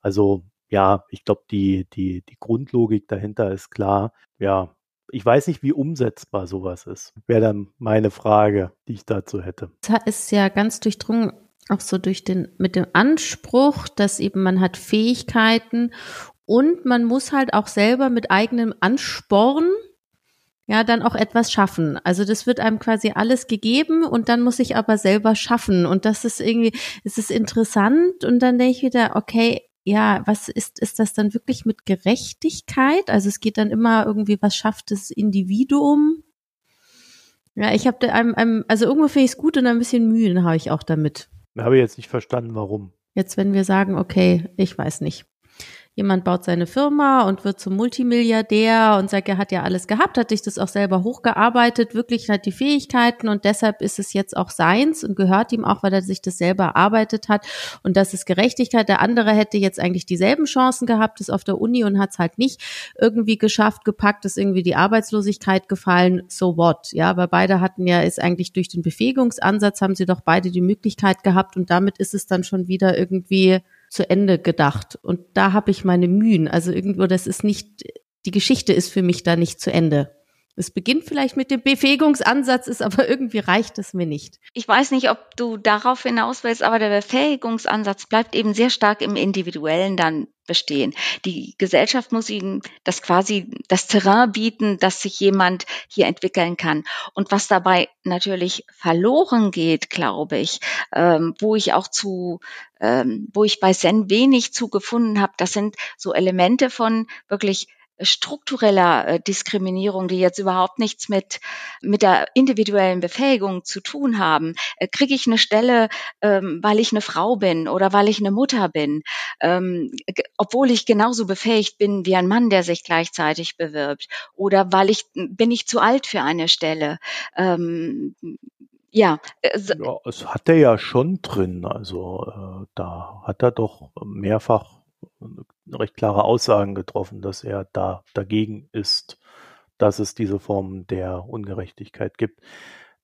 Speaker 1: Also ja, ich glaube, die, die, die Grundlogik dahinter ist klar. Ja, ich weiß nicht, wie umsetzbar sowas ist. Wäre dann meine Frage, die ich dazu hätte.
Speaker 2: Es ist ja ganz durchdrungen, auch so durch den, mit dem Anspruch, dass eben man hat Fähigkeiten und man muss halt auch selber mit eigenem Ansporn ja, dann auch etwas schaffen. Also das wird einem quasi alles gegeben und dann muss ich aber selber schaffen. Und das ist irgendwie, es ist interessant und dann denke ich wieder, okay, ja, was ist, ist das dann wirklich mit Gerechtigkeit? Also es geht dann immer irgendwie, was schafft das Individuum? Ja, ich habe da einem, einem, also irgendwo finde ich es gut und ein bisschen Mühen habe ich auch damit.
Speaker 1: Habe ich jetzt nicht verstanden, warum.
Speaker 2: Jetzt, wenn wir sagen, okay, ich weiß nicht jemand baut seine Firma und wird zum Multimilliardär und sagt, er hat ja alles gehabt, hat sich das auch selber hochgearbeitet, wirklich hat die Fähigkeiten und deshalb ist es jetzt auch seins und gehört ihm auch, weil er sich das selber erarbeitet hat und das ist Gerechtigkeit. Der andere hätte jetzt eigentlich dieselben Chancen gehabt, ist auf der Uni und hat es halt nicht irgendwie geschafft, gepackt, ist irgendwie die Arbeitslosigkeit gefallen, so what, ja, aber beide hatten ja, ist eigentlich durch den Befähigungsansatz haben sie doch beide die Möglichkeit gehabt und damit ist es dann schon wieder irgendwie zu Ende gedacht. Und da habe ich meine Mühen. Also irgendwo, das ist nicht, die Geschichte ist für mich da nicht zu Ende. Es beginnt vielleicht mit dem Befähigungsansatz, ist aber irgendwie reicht es mir nicht.
Speaker 3: Ich weiß nicht, ob du darauf hinaus willst, aber der Befähigungsansatz bleibt eben sehr stark im Individuellen dann bestehen. Die Gesellschaft muss ihnen das quasi das Terrain bieten, dass sich jemand hier entwickeln kann. Und was dabei natürlich verloren geht, glaube ich, ähm, wo ich auch zu, ähm, wo ich bei Zen wenig zu gefunden habe, das sind so Elemente von wirklich struktureller äh, Diskriminierung, die jetzt überhaupt nichts mit, mit der individuellen Befähigung zu tun haben. Äh, Kriege ich eine Stelle, ähm, weil ich eine Frau bin oder weil ich eine Mutter bin, ähm, obwohl ich genauso befähigt bin wie ein Mann, der sich gleichzeitig bewirbt oder weil ich bin ich zu alt für eine Stelle. Ähm, ja,
Speaker 1: äh, ja, es hat er ja schon drin. Also äh, da hat er doch mehrfach recht klare Aussagen getroffen, dass er da dagegen ist, dass es diese Form der Ungerechtigkeit gibt.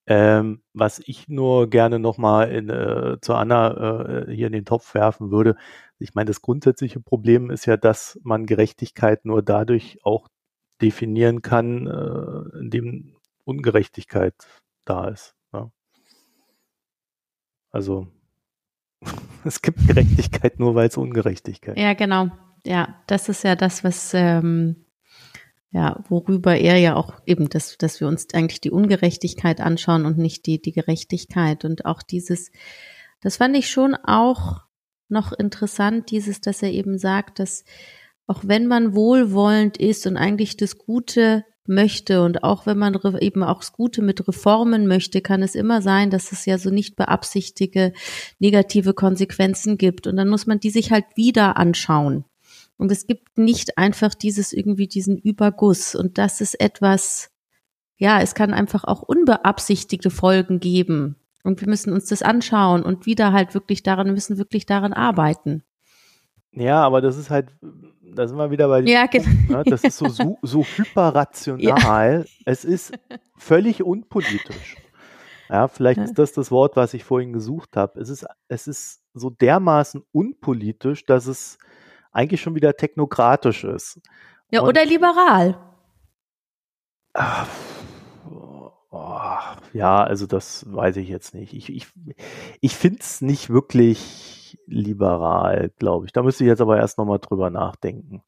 Speaker 1: Ähm, was ich nur gerne nochmal äh, zu Anna äh, hier in den Topf werfen würde, ich meine, das grundsätzliche Problem ist ja, dass man Gerechtigkeit nur dadurch auch definieren kann, äh, indem Ungerechtigkeit da ist. Ja. Also <laughs> es gibt Gerechtigkeit nur, weil es Ungerechtigkeit.
Speaker 2: Ja, genau. Ja, das ist ja das, was ähm, ja, worüber er ja auch eben, dass, dass wir uns eigentlich die Ungerechtigkeit anschauen und nicht die, die Gerechtigkeit. Und auch dieses, das fand ich schon auch noch interessant, dieses, dass er eben sagt, dass auch wenn man wohlwollend ist und eigentlich das Gute möchte und auch wenn man eben auch das Gute mit Reformen möchte, kann es immer sein, dass es ja so nicht beabsichtige negative Konsequenzen gibt. Und dann muss man die sich halt wieder anschauen. Und es gibt nicht einfach dieses irgendwie diesen Überguss. Und das ist etwas, ja, es kann einfach auch unbeabsichtigte Folgen geben. Und wir müssen uns das anschauen und wieder halt wirklich daran, müssen wirklich daran arbeiten.
Speaker 1: Ja, aber das ist halt, da sind wir wieder bei,
Speaker 2: ja, genau.
Speaker 1: ne, das ist so, so, so <laughs> hyperrational. Ja. Es ist völlig unpolitisch. Ja, vielleicht ja. ist das das Wort, was ich vorhin gesucht habe. Es ist, es ist so dermaßen unpolitisch, dass es eigentlich schon wieder technokratisch ist.
Speaker 2: Ja, Und, oder liberal.
Speaker 1: Ach, oh, ja, also das weiß ich jetzt nicht. Ich, ich, ich finde es nicht wirklich liberal, glaube ich. Da müsste ich jetzt aber erst nochmal drüber nachdenken.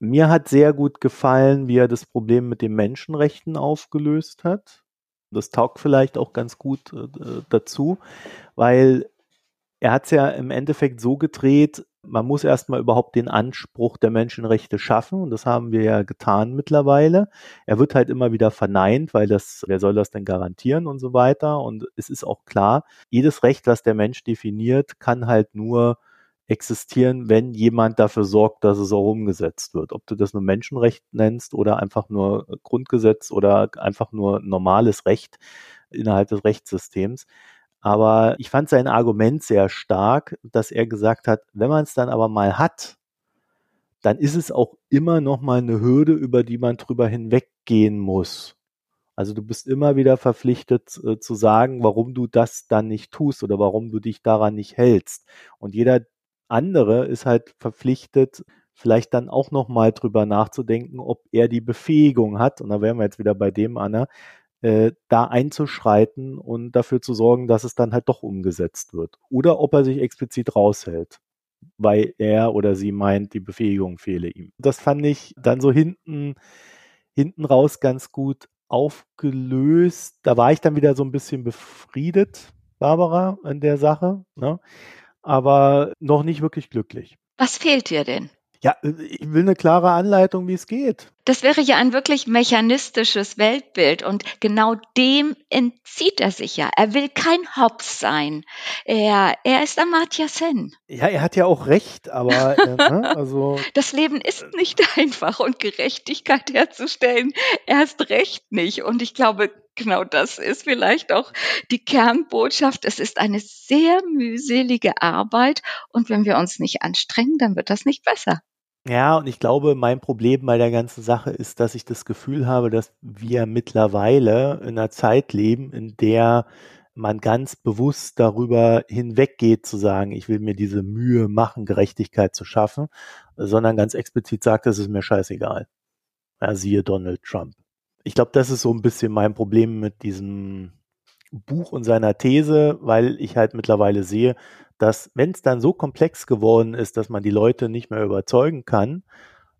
Speaker 1: Mir hat sehr gut gefallen, wie er das Problem mit den Menschenrechten aufgelöst hat. Das taugt vielleicht auch ganz gut äh, dazu, weil er hat es ja im Endeffekt so gedreht, man muss erstmal überhaupt den Anspruch der Menschenrechte schaffen und das haben wir ja getan mittlerweile. Er wird halt immer wieder verneint, weil das, wer soll das denn garantieren und so weiter. Und es ist auch klar, jedes Recht, was der Mensch definiert, kann halt nur existieren, wenn jemand dafür sorgt, dass es auch umgesetzt wird. Ob du das nur Menschenrecht nennst oder einfach nur Grundgesetz oder einfach nur normales Recht innerhalb des Rechtssystems. Aber ich fand sein Argument sehr stark, dass er gesagt hat, wenn man es dann aber mal hat, dann ist es auch immer noch mal eine Hürde, über die man drüber hinweggehen muss. Also du bist immer wieder verpflichtet äh, zu sagen, warum du das dann nicht tust oder warum du dich daran nicht hältst. Und jeder andere ist halt verpflichtet, vielleicht dann auch noch mal drüber nachzudenken, ob er die Befähigung hat. Und da wären wir jetzt wieder bei dem, Anna, äh, da einzuschreiten und dafür zu sorgen, dass es dann halt doch umgesetzt wird. Oder ob er sich explizit raushält, weil er oder sie meint, die Befähigung fehle ihm. Das fand ich dann so hinten, hinten raus ganz gut aufgelöst. Da war ich dann wieder so ein bisschen befriedet, Barbara, in der Sache, ne? aber noch nicht wirklich glücklich.
Speaker 3: Was fehlt dir denn?
Speaker 1: Ja, ich will eine klare Anleitung, wie es geht.
Speaker 3: Das wäre ja ein wirklich mechanistisches Weltbild und genau dem entzieht er sich ja. Er will kein Hobbes sein. Er, er ist Amartya Sen.
Speaker 1: Ja, er hat ja auch recht, aber äh, ne, <laughs> also
Speaker 3: das Leben ist nicht einfach und Gerechtigkeit herzustellen erst recht nicht. Und ich glaube, genau das ist vielleicht auch die Kernbotschaft. Es ist eine sehr mühselige Arbeit und wenn wir uns nicht anstrengen, dann wird das nicht besser.
Speaker 1: Ja, und ich glaube, mein Problem bei der ganzen Sache ist, dass ich das Gefühl habe, dass wir mittlerweile in einer Zeit leben, in der man ganz bewusst darüber hinweggeht zu sagen, ich will mir diese Mühe machen, Gerechtigkeit zu schaffen, sondern ganz explizit sagt, es ist mir scheißegal. Ja, siehe Donald Trump. Ich glaube, das ist so ein bisschen mein Problem mit diesem Buch und seiner These, weil ich halt mittlerweile sehe, dass wenn es dann so komplex geworden ist, dass man die Leute nicht mehr überzeugen kann,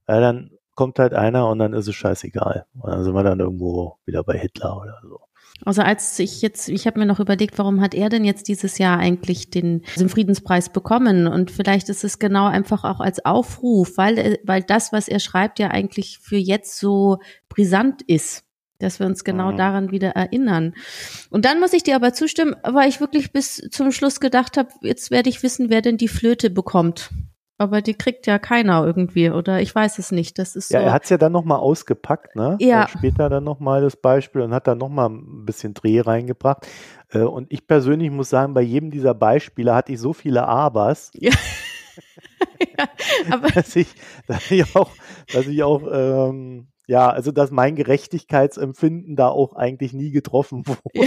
Speaker 1: äh, dann kommt halt einer und dann ist es scheißegal. Und dann sind wir dann irgendwo wieder bei Hitler oder so.
Speaker 2: Also als ich jetzt, ich habe mir noch überlegt, warum hat er denn jetzt dieses Jahr eigentlich den, den Friedenspreis bekommen? Und vielleicht ist es genau einfach auch als Aufruf, weil, weil das, was er schreibt, ja eigentlich für jetzt so brisant ist dass wir uns genau mhm. daran wieder erinnern. Und dann muss ich dir aber zustimmen, weil ich wirklich bis zum Schluss gedacht habe, jetzt werde ich wissen, wer denn die Flöte bekommt. Aber die kriegt ja keiner irgendwie, oder ich weiß es nicht. Das ist
Speaker 1: ja,
Speaker 2: so.
Speaker 1: er hat es ja dann nochmal ausgepackt, ne?
Speaker 2: Ja.
Speaker 1: Und später dann nochmal das Beispiel und hat dann nochmal ein bisschen Dreh reingebracht. Äh, und ich persönlich muss sagen, bei jedem dieser Beispiele hatte ich so viele Abers. <laughs> Ja. <laughs> ja, aber dass ich, dass ich auch, dass ich auch ähm, ja, also dass mein Gerechtigkeitsempfinden da auch eigentlich nie getroffen <laughs> wurde.
Speaker 2: Ja,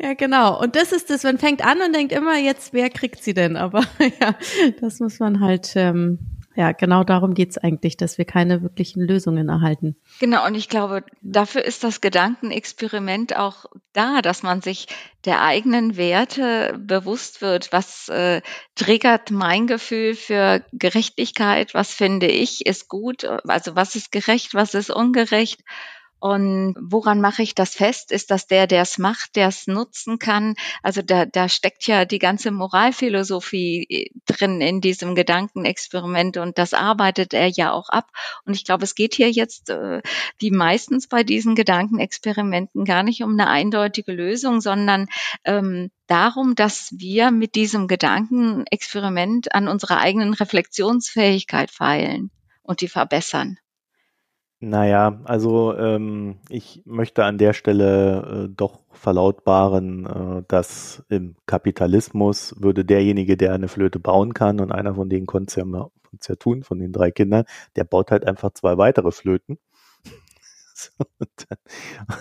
Speaker 2: ja, genau. Und das ist das, man fängt an und denkt immer, jetzt, wer kriegt sie denn? Aber <laughs> ja, das muss man halt ähm, ja, genau darum geht's eigentlich, dass wir keine wirklichen Lösungen erhalten.
Speaker 3: Genau, und ich glaube, dafür ist das Gedankenexperiment auch da, dass man sich der eigenen Werte bewusst wird. Was äh, triggert mein Gefühl für Gerechtigkeit? Was finde ich ist gut? Also was ist gerecht, was ist ungerecht? Und woran mache ich das fest? Ist das der, der es macht, der es nutzen kann? Also da, da steckt ja die ganze Moralphilosophie äh, drin in diesem Gedankenexperiment und das arbeitet er ja auch ab. Und ich glaube, es geht hier jetzt, äh, wie meistens bei diesen Gedankenexperimenten, gar nicht um eine eindeutige Lösung, sondern ähm, darum, dass wir mit diesem Gedankenexperiment an unserer eigenen Reflexionsfähigkeit feilen und die verbessern.
Speaker 1: Naja, also ähm, ich möchte an der Stelle äh, doch verlautbaren, äh, dass im Kapitalismus würde derjenige, der eine Flöte bauen kann, und einer von denen konnte es ja, ja tun, von den drei Kindern, der baut halt einfach zwei weitere Flöten. <laughs> Und, dann,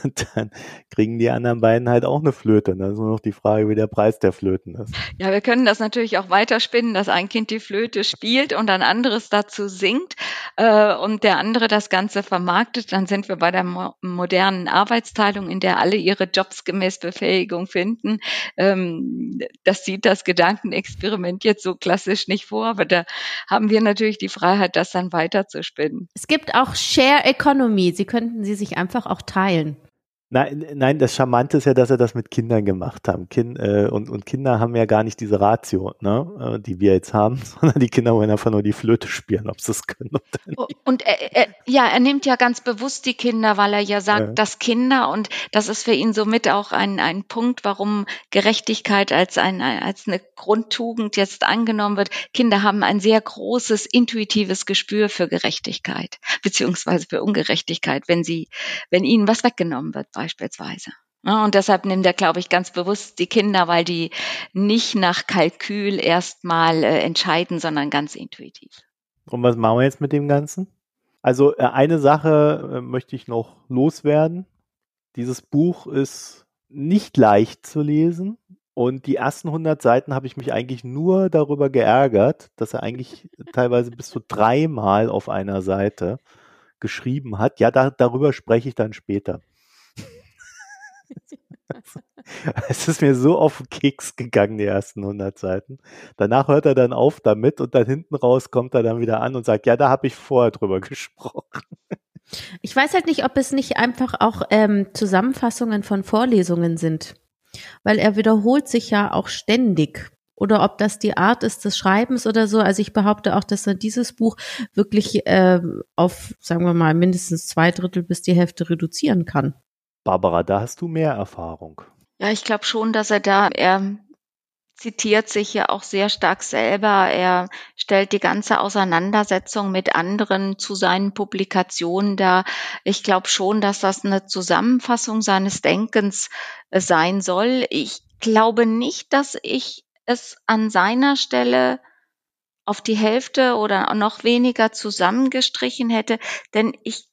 Speaker 1: und, dann, kriegen die anderen beiden halt auch eine Flöte. Da ist nur noch die Frage, wie der Preis der Flöten ist.
Speaker 3: Ja, wir können das natürlich auch weiterspinnen, dass ein Kind die Flöte spielt und ein anderes dazu singt äh, und der andere das Ganze vermarktet. Dann sind wir bei der mo modernen Arbeitsteilung, in der alle ihre Jobs gemäß Befähigung finden. Ähm, das sieht das Gedankenexperiment jetzt so klassisch nicht vor, aber da haben wir natürlich die Freiheit, das dann weiterzuspinnen.
Speaker 2: Es gibt auch Share Economy. Sie könnten sie sich einfach auch teilen.
Speaker 1: Nein, nein, das Charmante ist ja, dass er das mit Kindern gemacht haben. Kind, äh, und, und Kinder haben ja gar nicht diese Ratio, ne, äh, die wir jetzt haben, <laughs> sondern die Kinder wollen einfach nur die Flöte spielen, ob sie es können oder
Speaker 3: nicht. Und er, er, ja, er nimmt ja ganz bewusst die Kinder, weil er ja sagt, ja. dass Kinder und das ist für ihn somit auch ein, ein Punkt, warum Gerechtigkeit als ein als eine Grundtugend jetzt angenommen wird. Kinder haben ein sehr großes intuitives Gespür für Gerechtigkeit beziehungsweise für Ungerechtigkeit, wenn sie, wenn ihnen was weggenommen wird beispielsweise. und deshalb nimmt er, glaube ich, ganz bewusst die Kinder, weil die nicht nach Kalkül erstmal äh, entscheiden, sondern ganz intuitiv.
Speaker 1: Und was machen wir jetzt mit dem Ganzen? Also äh, eine Sache äh, möchte ich noch loswerden. Dieses Buch ist nicht leicht zu lesen. Und die ersten 100 Seiten habe ich mich eigentlich nur darüber geärgert, dass er eigentlich teilweise bis zu dreimal auf einer Seite geschrieben hat. Ja, da, darüber spreche ich dann später. <laughs> es ist mir so auf den Keks gegangen, die ersten 100 Seiten. Danach hört er dann auf damit und dann hinten raus kommt er dann wieder an und sagt, ja, da habe ich vorher drüber <laughs> gesprochen.
Speaker 2: Ich weiß halt nicht, ob es nicht einfach auch ähm, Zusammenfassungen von Vorlesungen sind, weil er wiederholt sich ja auch ständig. Oder ob das die Art ist des Schreibens oder so. Also ich behaupte auch, dass er dieses Buch wirklich äh, auf, sagen wir mal, mindestens zwei Drittel bis die Hälfte reduzieren kann.
Speaker 1: Barbara, da hast du mehr Erfahrung.
Speaker 3: Ja, ich glaube schon, dass er da, er zitiert sich ja auch sehr stark selber. Er stellt die ganze Auseinandersetzung mit anderen zu seinen Publikationen dar. Ich glaube schon, dass das eine Zusammenfassung seines Denkens äh, sein soll. Ich glaube nicht, dass ich es an seiner Stelle auf die Hälfte oder noch weniger zusammengestrichen hätte, denn ich,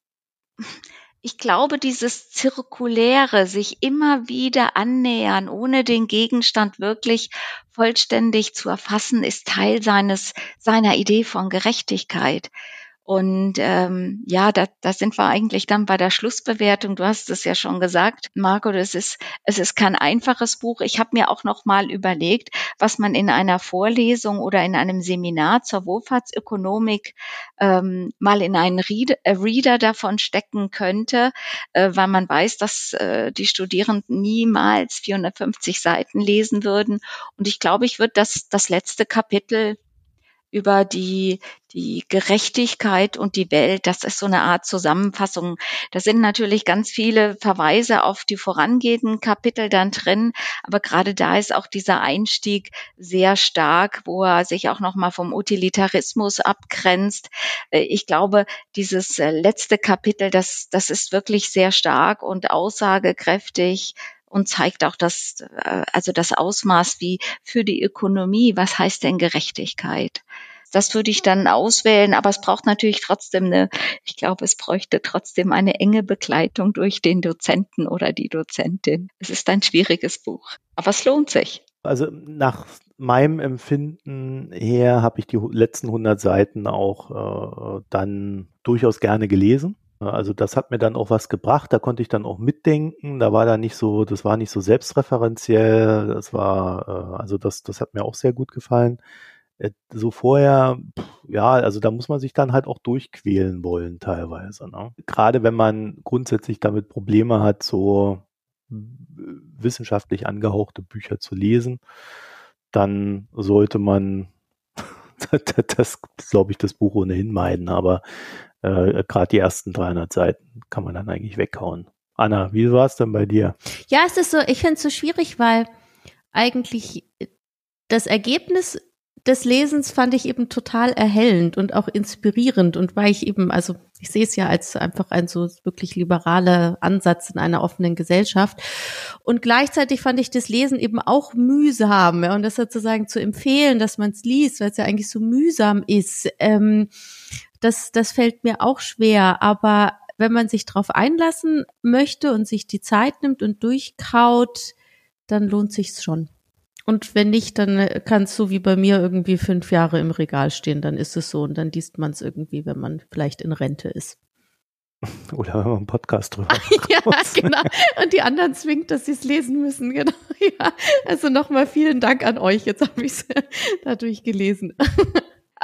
Speaker 3: ich glaube, dieses zirkuläre, sich immer wieder annähern, ohne den Gegenstand wirklich vollständig zu erfassen, ist Teil seines, seiner Idee von Gerechtigkeit. Und ähm, ja, da, da sind wir eigentlich dann bei der Schlussbewertung. Du hast es ja schon gesagt, Marco, das ist, es ist kein einfaches Buch. Ich habe mir auch noch mal überlegt, was man in einer Vorlesung oder in einem Seminar zur Wohlfahrtsökonomik ähm, mal in einen Reader, äh, Reader davon stecken könnte, äh, weil man weiß, dass äh, die Studierenden niemals 450 Seiten lesen würden. Und ich glaube, ich würde das, das letzte Kapitel über die, die Gerechtigkeit und die Welt. Das ist so eine Art Zusammenfassung. Da sind natürlich ganz viele Verweise auf die vorangehenden Kapitel dann drin, aber gerade da ist auch dieser Einstieg sehr stark, wo er sich auch nochmal vom Utilitarismus abgrenzt. Äh, ich glaube, dieses äh, letzte Kapitel, das, das ist wirklich sehr stark und aussagekräftig, und zeigt auch das, äh, also das Ausmaß wie für die Ökonomie, was heißt denn Gerechtigkeit? Das würde ich dann auswählen, aber es braucht natürlich trotzdem eine, ich glaube, es bräuchte trotzdem eine enge Begleitung durch den Dozenten oder die Dozentin. Es ist ein schwieriges Buch, aber es lohnt sich.
Speaker 1: Also nach meinem Empfinden her habe ich die letzten 100 Seiten auch äh, dann durchaus gerne gelesen. Also das hat mir dann auch was gebracht, da konnte ich dann auch mitdenken, da war da nicht so, das war nicht so selbstreferenziell, das war, äh, also das, das hat mir auch sehr gut gefallen. Äh, so vorher, ja, also da muss man sich dann halt auch durchquälen wollen teilweise. Ne? Gerade wenn man grundsätzlich damit Probleme hat, so wissenschaftlich angehauchte Bücher zu lesen, dann sollte man <laughs> das, glaube ich, das Buch ohnehin meiden. Aber äh, gerade die ersten 300 Seiten kann man dann eigentlich weghauen. Anna, wie war es denn bei dir?
Speaker 2: Ja, es ist so, ich finde es so schwierig, weil eigentlich das Ergebnis des Lesens fand ich eben total erhellend und auch inspirierend und weil ich eben, also ich sehe es ja als einfach ein so wirklich liberaler Ansatz in einer offenen Gesellschaft und gleichzeitig fand ich das Lesen eben auch mühsam ja, und das sozusagen zu empfehlen, dass man es liest, weil es ja eigentlich so mühsam ist. Ähm, das, das fällt mir auch schwer, aber wenn man sich darauf einlassen möchte und sich die Zeit nimmt und durchkaut, dann lohnt sich's schon. Und wenn nicht, dann kann es so wie bei mir irgendwie fünf Jahre im Regal stehen, dann ist es so und dann liest man es irgendwie, wenn man vielleicht in Rente ist. <laughs>
Speaker 1: Oder wenn man einen Podcast drüber <laughs>
Speaker 2: Ja, <laughs> genau. Und die anderen zwingt, dass sie es lesen müssen. Genau. Ja. Also nochmal vielen Dank an euch. Jetzt habe ich es dadurch gelesen.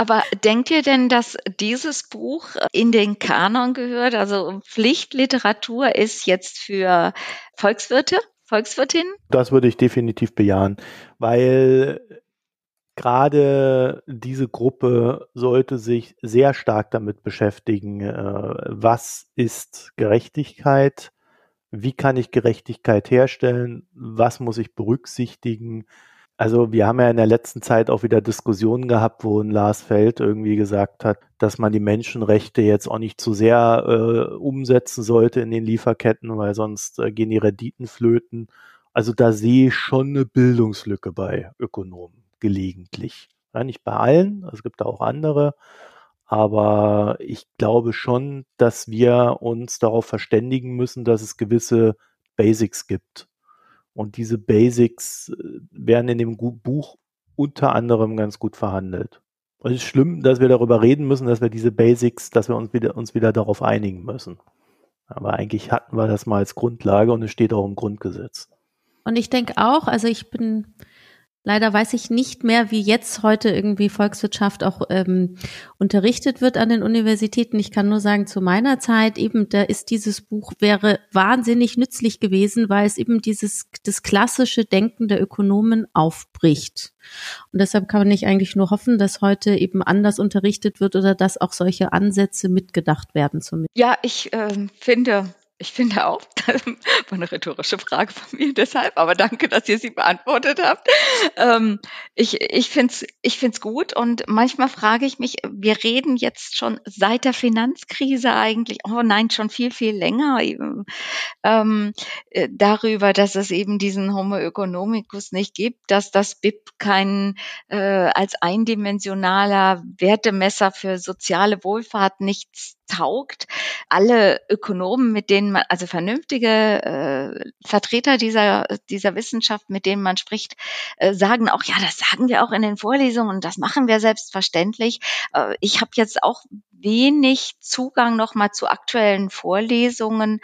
Speaker 3: Aber denkt ihr denn, dass dieses Buch in den Kanon gehört? Also Pflichtliteratur ist jetzt für Volkswirte, Volkswirtinnen?
Speaker 1: Das würde ich definitiv bejahen, weil gerade diese Gruppe sollte sich sehr stark damit beschäftigen, äh, was ist Gerechtigkeit, wie kann ich Gerechtigkeit herstellen, was muss ich berücksichtigen, also wir haben ja in der letzten Zeit auch wieder Diskussionen gehabt, wo ein Lars Feld irgendwie gesagt hat, dass man die Menschenrechte jetzt auch nicht zu sehr äh, umsetzen sollte in den Lieferketten, weil sonst äh, gehen die Renditen flöten. Also da sehe ich schon eine Bildungslücke bei Ökonomen gelegentlich. Ja, nicht bei allen, es gibt da auch andere, aber ich glaube schon, dass wir uns darauf verständigen müssen, dass es gewisse Basics gibt und diese Basics äh, werden in dem Buch unter anderem ganz gut verhandelt. Und es ist schlimm, dass wir darüber reden müssen, dass wir diese Basics, dass wir uns wieder, uns wieder darauf einigen müssen. Aber eigentlich hatten wir das mal als Grundlage und es steht auch im Grundgesetz.
Speaker 2: Und ich denke auch, also ich bin Leider weiß ich nicht mehr, wie jetzt heute irgendwie Volkswirtschaft auch ähm, unterrichtet wird an den Universitäten. Ich kann nur sagen, zu meiner Zeit eben, da ist dieses Buch wäre wahnsinnig nützlich gewesen, weil es eben dieses das klassische Denken der Ökonomen aufbricht. Und deshalb kann man nicht eigentlich nur hoffen, dass heute eben anders unterrichtet wird oder dass auch solche Ansätze mitgedacht werden. Zumindest.
Speaker 3: Ja, ich äh, finde ich finde auch, <laughs> das war eine rhetorische Frage von mir deshalb, aber danke, dass ihr sie beantwortet habt. Ähm, ich ich finde es ich find's gut und manchmal frage ich mich, wir reden jetzt schon seit der Finanzkrise eigentlich, oh nein, schon viel, viel länger ähm, äh, darüber, dass es eben diesen Homo economicus nicht gibt, dass das BIP kein äh, als eindimensionaler Wertemesser für soziale Wohlfahrt nichts taugt. alle Ökonomen, mit denen man, also vernünftige äh, Vertreter dieser, dieser Wissenschaft, mit denen man spricht, äh, sagen auch, ja, das sagen wir auch in den Vorlesungen und das machen wir selbstverständlich. Äh, ich habe jetzt auch wenig Zugang nochmal zu aktuellen Vorlesungen.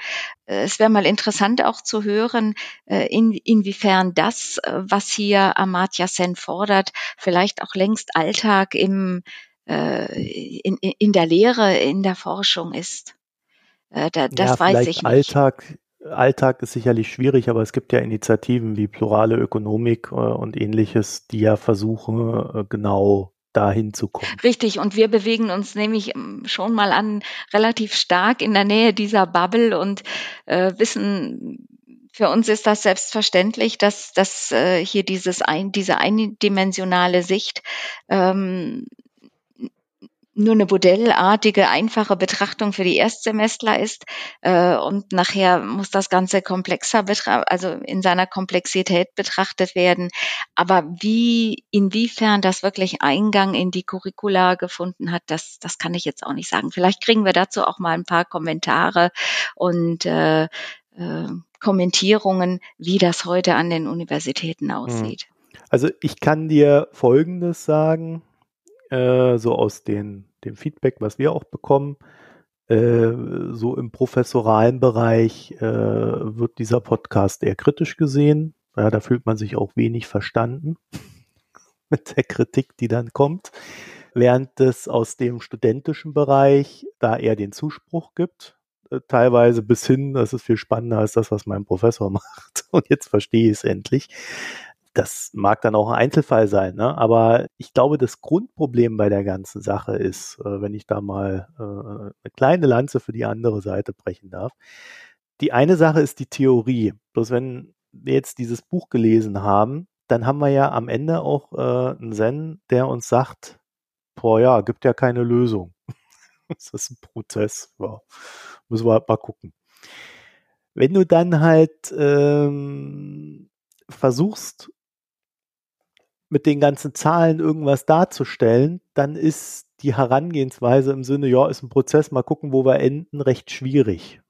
Speaker 3: Äh, es wäre mal interessant auch zu hören, äh, in, inwiefern das, äh, was hier Amartya Sen fordert, vielleicht auch längst Alltag im, in, in der Lehre, in der Forschung ist.
Speaker 1: Da, das ja, weiß ich nicht. Alltag, Alltag ist sicherlich schwierig, aber es gibt ja Initiativen wie plurale Ökonomik und ähnliches, die ja versuchen, genau dahin zu kommen.
Speaker 3: Richtig, und wir bewegen uns nämlich ähm, schon mal an relativ stark in der Nähe dieser Bubble und äh, wissen, für uns ist das selbstverständlich, dass, dass äh, hier dieses ein, diese eindimensionale Sicht ähm, nur eine modellartige, einfache Betrachtung für die Erstsemestler ist äh, und nachher muss das Ganze komplexer, also in seiner Komplexität betrachtet werden. Aber wie, inwiefern das wirklich Eingang in die Curricula gefunden hat, das, das kann ich jetzt auch nicht sagen. Vielleicht kriegen wir dazu auch mal ein paar Kommentare und äh, äh, Kommentierungen, wie das heute an den Universitäten hm. aussieht.
Speaker 1: Also ich kann dir Folgendes sagen äh, so aus den, dem Feedback, was wir auch bekommen. Äh, so im professoralen Bereich äh, wird dieser Podcast eher kritisch gesehen. Ja, da fühlt man sich auch wenig verstanden <laughs> mit der Kritik, die dann kommt. Während es aus dem studentischen Bereich da eher den Zuspruch gibt, teilweise bis hin, das ist viel spannender als das, was mein Professor <laughs> macht. Und jetzt verstehe ich es endlich. Das mag dann auch ein Einzelfall sein, ne? aber ich glaube, das Grundproblem bei der ganzen Sache ist, äh, wenn ich da mal äh, eine kleine Lanze für die andere Seite brechen darf. Die eine Sache ist die Theorie. Bloß wenn wir jetzt dieses Buch gelesen haben, dann haben wir ja am Ende auch äh, einen Zen, der uns sagt, boah ja, gibt ja keine Lösung. <laughs> das ist ein Prozess. Ja, müssen wir halt mal gucken. Wenn du dann halt ähm, versuchst, mit den ganzen Zahlen irgendwas darzustellen, dann ist die Herangehensweise im Sinne, ja, ist ein Prozess, mal gucken, wo wir enden, recht schwierig.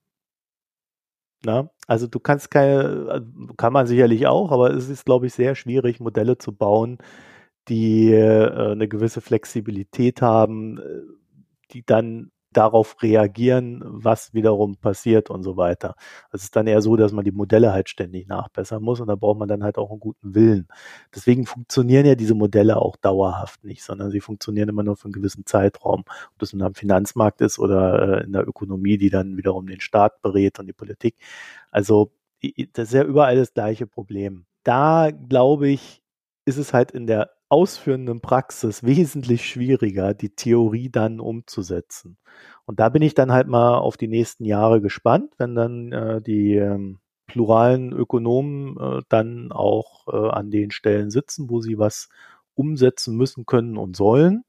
Speaker 1: Na? Also du kannst keine, kann man sicherlich auch, aber es ist, glaube ich, sehr schwierig, Modelle zu bauen, die äh, eine gewisse Flexibilität haben, äh, die dann darauf reagieren, was wiederum passiert und so weiter. Es ist dann eher so, dass man die Modelle halt ständig nachbessern muss und da braucht man dann halt auch einen guten Willen. Deswegen funktionieren ja diese Modelle auch dauerhaft nicht, sondern sie funktionieren immer nur für einen gewissen Zeitraum. Ob das in einem Finanzmarkt ist oder äh, in der Ökonomie, die dann wiederum den Staat berät und die Politik. Also das ist ja überall das gleiche Problem. Da glaube ich, ist es halt in der ausführenden Praxis wesentlich schwieriger, die Theorie dann umzusetzen. Und da bin ich dann halt mal auf die nächsten Jahre gespannt, wenn dann äh, die ähm, pluralen Ökonomen äh, dann auch äh, an den Stellen sitzen, wo sie was umsetzen müssen, können und sollen,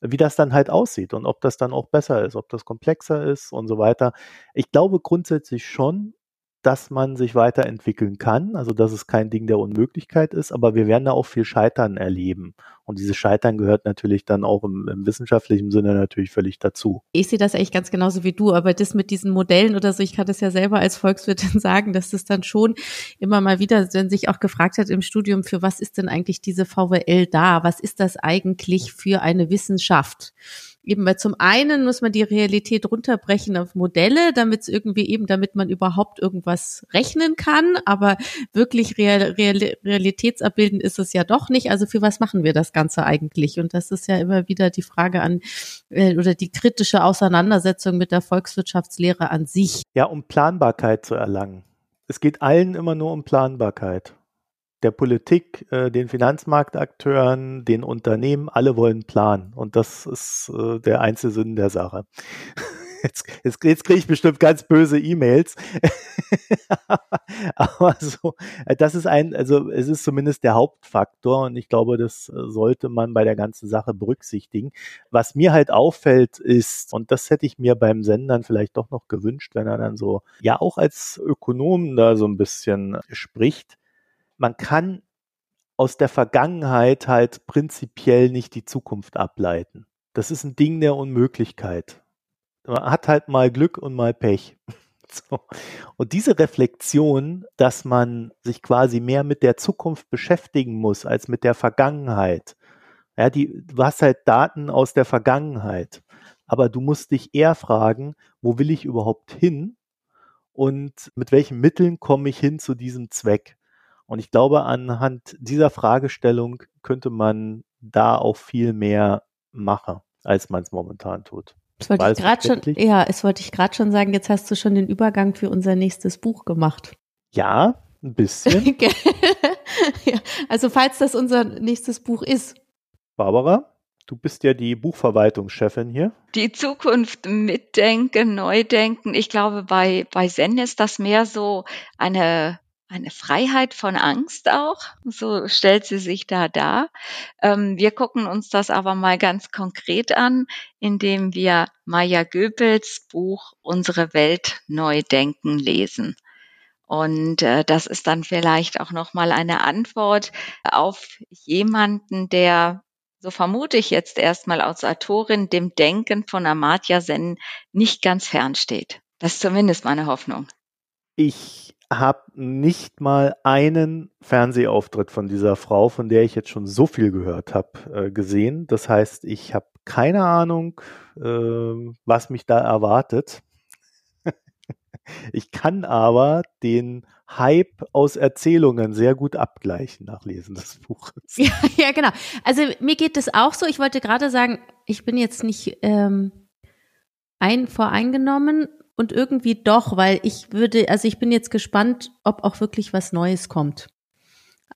Speaker 1: wie das dann halt aussieht und ob das dann auch besser ist, ob das komplexer ist und so weiter. Ich glaube grundsätzlich schon, dass man sich weiterentwickeln kann, also dass es kein Ding der Unmöglichkeit ist, aber wir werden da auch viel Scheitern erleben. Und dieses Scheitern gehört natürlich dann auch im, im wissenschaftlichen Sinne natürlich völlig dazu.
Speaker 2: Ich sehe das eigentlich ganz genauso wie du, aber das mit diesen Modellen oder so, ich kann das ja selber als Volkswirtin <laughs> sagen, dass das dann schon immer mal wieder, wenn sich auch gefragt hat im Studium, für was ist denn eigentlich diese VWL da? Was ist das eigentlich für eine Wissenschaft? Eben, weil zum einen muss man die Realität runterbrechen auf Modelle, damit es irgendwie eben, damit man überhaupt irgendwas rechnen kann, aber wirklich real, real, realitätsabbildend ist es ja doch nicht. Also für was machen wir das Ganze eigentlich? Und das ist ja immer wieder die Frage an äh, oder die kritische Auseinandersetzung mit der Volkswirtschaftslehre an sich.
Speaker 1: Ja, um Planbarkeit zu erlangen. Es geht allen immer nur um Planbarkeit der Politik, äh, den Finanzmarktakteuren, den Unternehmen, alle wollen planen. Und das ist äh, der einzige Sinn der Sache. <laughs> Jetzt, jetzt, jetzt kriege ich bestimmt ganz böse E-Mails. <laughs> Aber so, äh, das ist ein, also es ist zumindest der Hauptfaktor und ich glaube, das äh, sollte man bei der ganzen Sache berücksichtigen. Was mir halt auffällt ist, und das hätte ich mir beim Sendern vielleicht doch noch gewünscht, wenn er dann so, ja auch als Ökonom da so ein bisschen spricht, man kann aus der Vergangenheit halt prinzipiell nicht die Zukunft ableiten. Das ist ein Ding der Unmöglichkeit. man hat halt mal Glück und mal Pech. <laughs> So. Und diese Reflexion, dass man sich quasi mehr mit der Zukunft beschäftigen muss als mit der Vergangenheit. Ja, die, du hast halt Daten aus der Vergangenheit. Aber du musst dich eher fragen, wo will ich überhaupt hin? Und mit welchen Mitteln komme ich hin zu diesem Zweck? Und ich glaube, anhand dieser Fragestellung könnte man da auch viel mehr machen, als man es momentan tut.
Speaker 2: Das wollte ich gerade schon, ja, es wollte ich gerade schon sagen, jetzt hast du schon den Übergang für unser nächstes Buch gemacht.
Speaker 1: Ja, ein bisschen. <laughs>
Speaker 2: ja, also falls das unser nächstes Buch ist.
Speaker 1: Barbara, du bist ja die Buchverwaltungschefin hier.
Speaker 3: Die Zukunft mitdenken, neu denken. Ich glaube, bei, bei Zen ist das mehr so eine eine Freiheit von Angst auch, so stellt sie sich da dar. Ähm, wir gucken uns das aber mal ganz konkret an, indem wir Maya Goebbels Buch Unsere Welt neu denken lesen. Und äh, das ist dann vielleicht auch noch mal eine Antwort auf jemanden, der so vermute ich jetzt erstmal als Autorin dem Denken von Amartya Sen nicht ganz fernsteht. Das ist zumindest meine Hoffnung.
Speaker 1: Ich habe nicht mal einen Fernsehauftritt von dieser Frau, von der ich jetzt schon so viel gehört habe, äh, gesehen. Das heißt, ich habe keine Ahnung, äh, was mich da erwartet. ich kann aber den Hype aus Erzählungen sehr gut abgleichen nach Lesen des Buches.
Speaker 2: Ja, ja, genau. Also mir geht es auch so. Ich wollte gerade sagen, ich bin jetzt nicht ähm, ein voreingenommen, und irgendwie doch, weil ich würde, also ich bin jetzt gespannt, ob auch wirklich was Neues kommt.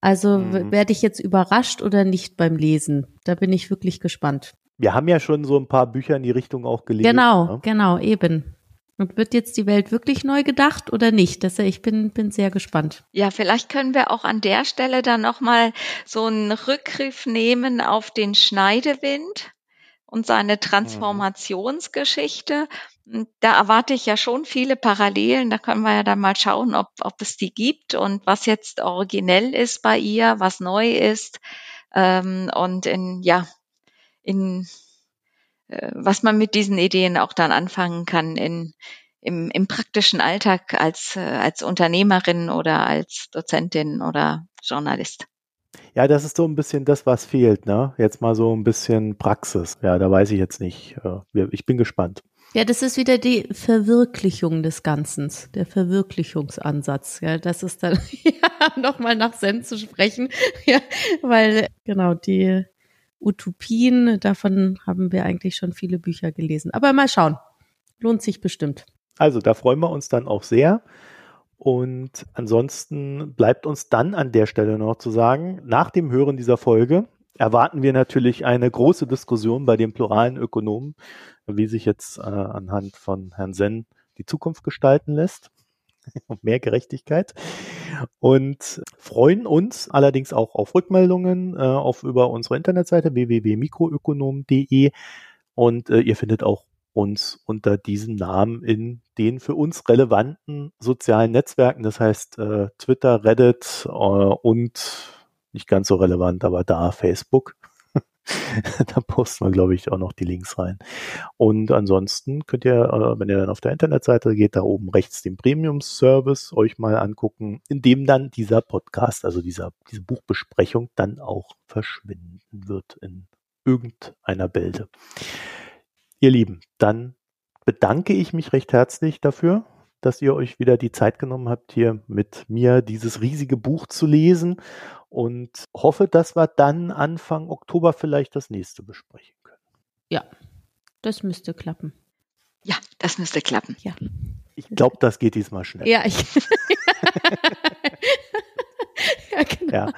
Speaker 2: Also mhm. werde ich jetzt überrascht oder nicht beim Lesen? Da bin ich wirklich gespannt.
Speaker 1: Wir haben ja schon so ein paar Bücher in die Richtung auch gelesen.
Speaker 2: Genau, ne? genau, eben. Und wird jetzt die Welt wirklich neu gedacht oder nicht? Das, ich bin, bin sehr gespannt.
Speaker 3: Ja, vielleicht können wir auch an der Stelle dann nochmal so einen Rückgriff nehmen auf den Schneidewind und seine mhm. Transformationsgeschichte. Da erwarte ich ja schon viele Parallelen. Da können wir ja dann mal schauen, ob, ob es die gibt und was jetzt originell ist bei ihr, was neu ist ähm, und in ja in äh, was man mit diesen Ideen auch dann anfangen kann in im, im praktischen Alltag als äh, als Unternehmerin oder als Dozentin oder Journalist.
Speaker 1: Ja, das ist so ein bisschen das, was fehlt, ne? Jetzt mal so ein bisschen Praxis. Ja, da weiß ich jetzt nicht. Äh, ich bin gespannt.
Speaker 2: Ja, das ist wieder die Verwirklichung des Ganzen, der Verwirklichungsansatz. Ja, das ist dann <laughs> ja, nochmal nach Zen zu sprechen, <laughs> ja, weil genau die Utopien, davon haben wir eigentlich schon viele Bücher gelesen. Aber mal schauen, lohnt sich bestimmt.
Speaker 1: Also da freuen wir uns dann auch sehr. Und ansonsten bleibt uns dann an der Stelle noch zu sagen, nach dem Hören dieser Folge erwarten wir natürlich eine große Diskussion bei den pluralen Ökonomen, wie sich jetzt äh, anhand von Herrn Senn die Zukunft gestalten lässt. <laughs> und mehr Gerechtigkeit. Und freuen uns allerdings auch auf Rückmeldungen äh, auf über unsere Internetseite www.mikroökonom.de und äh, ihr findet auch uns unter diesem Namen in den für uns relevanten sozialen Netzwerken, das heißt äh, Twitter, Reddit äh, und nicht ganz so relevant, aber da Facebook. <laughs> da posten wir, glaube ich, auch noch die Links rein. Und ansonsten könnt ihr, äh, wenn ihr dann auf der Internetseite geht, da oben rechts den Premium-Service euch mal angucken, in dem dann dieser Podcast, also dieser, diese Buchbesprechung dann auch verschwinden wird in irgendeiner Bälde. Ihr Lieben, dann bedanke ich mich recht herzlich dafür, dass ihr euch wieder die Zeit genommen habt, hier mit mir dieses riesige Buch zu lesen und hoffe, dass wir dann Anfang Oktober vielleicht das nächste besprechen können.
Speaker 2: Ja, das müsste klappen.
Speaker 3: Ja, das müsste klappen.
Speaker 2: Ja.
Speaker 1: Ich glaube, das geht diesmal schnell.
Speaker 2: Ja, ich. <laughs>
Speaker 1: ja, genau. ja,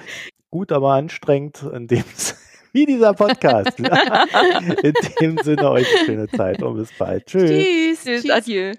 Speaker 1: gut, aber anstrengend in dem <laughs> wie dieser Podcast. <laughs> in dem Sinne euch eine schöne Zeit und bis bald. Tschüss.
Speaker 3: Tschüss. Tschüss. Adieu.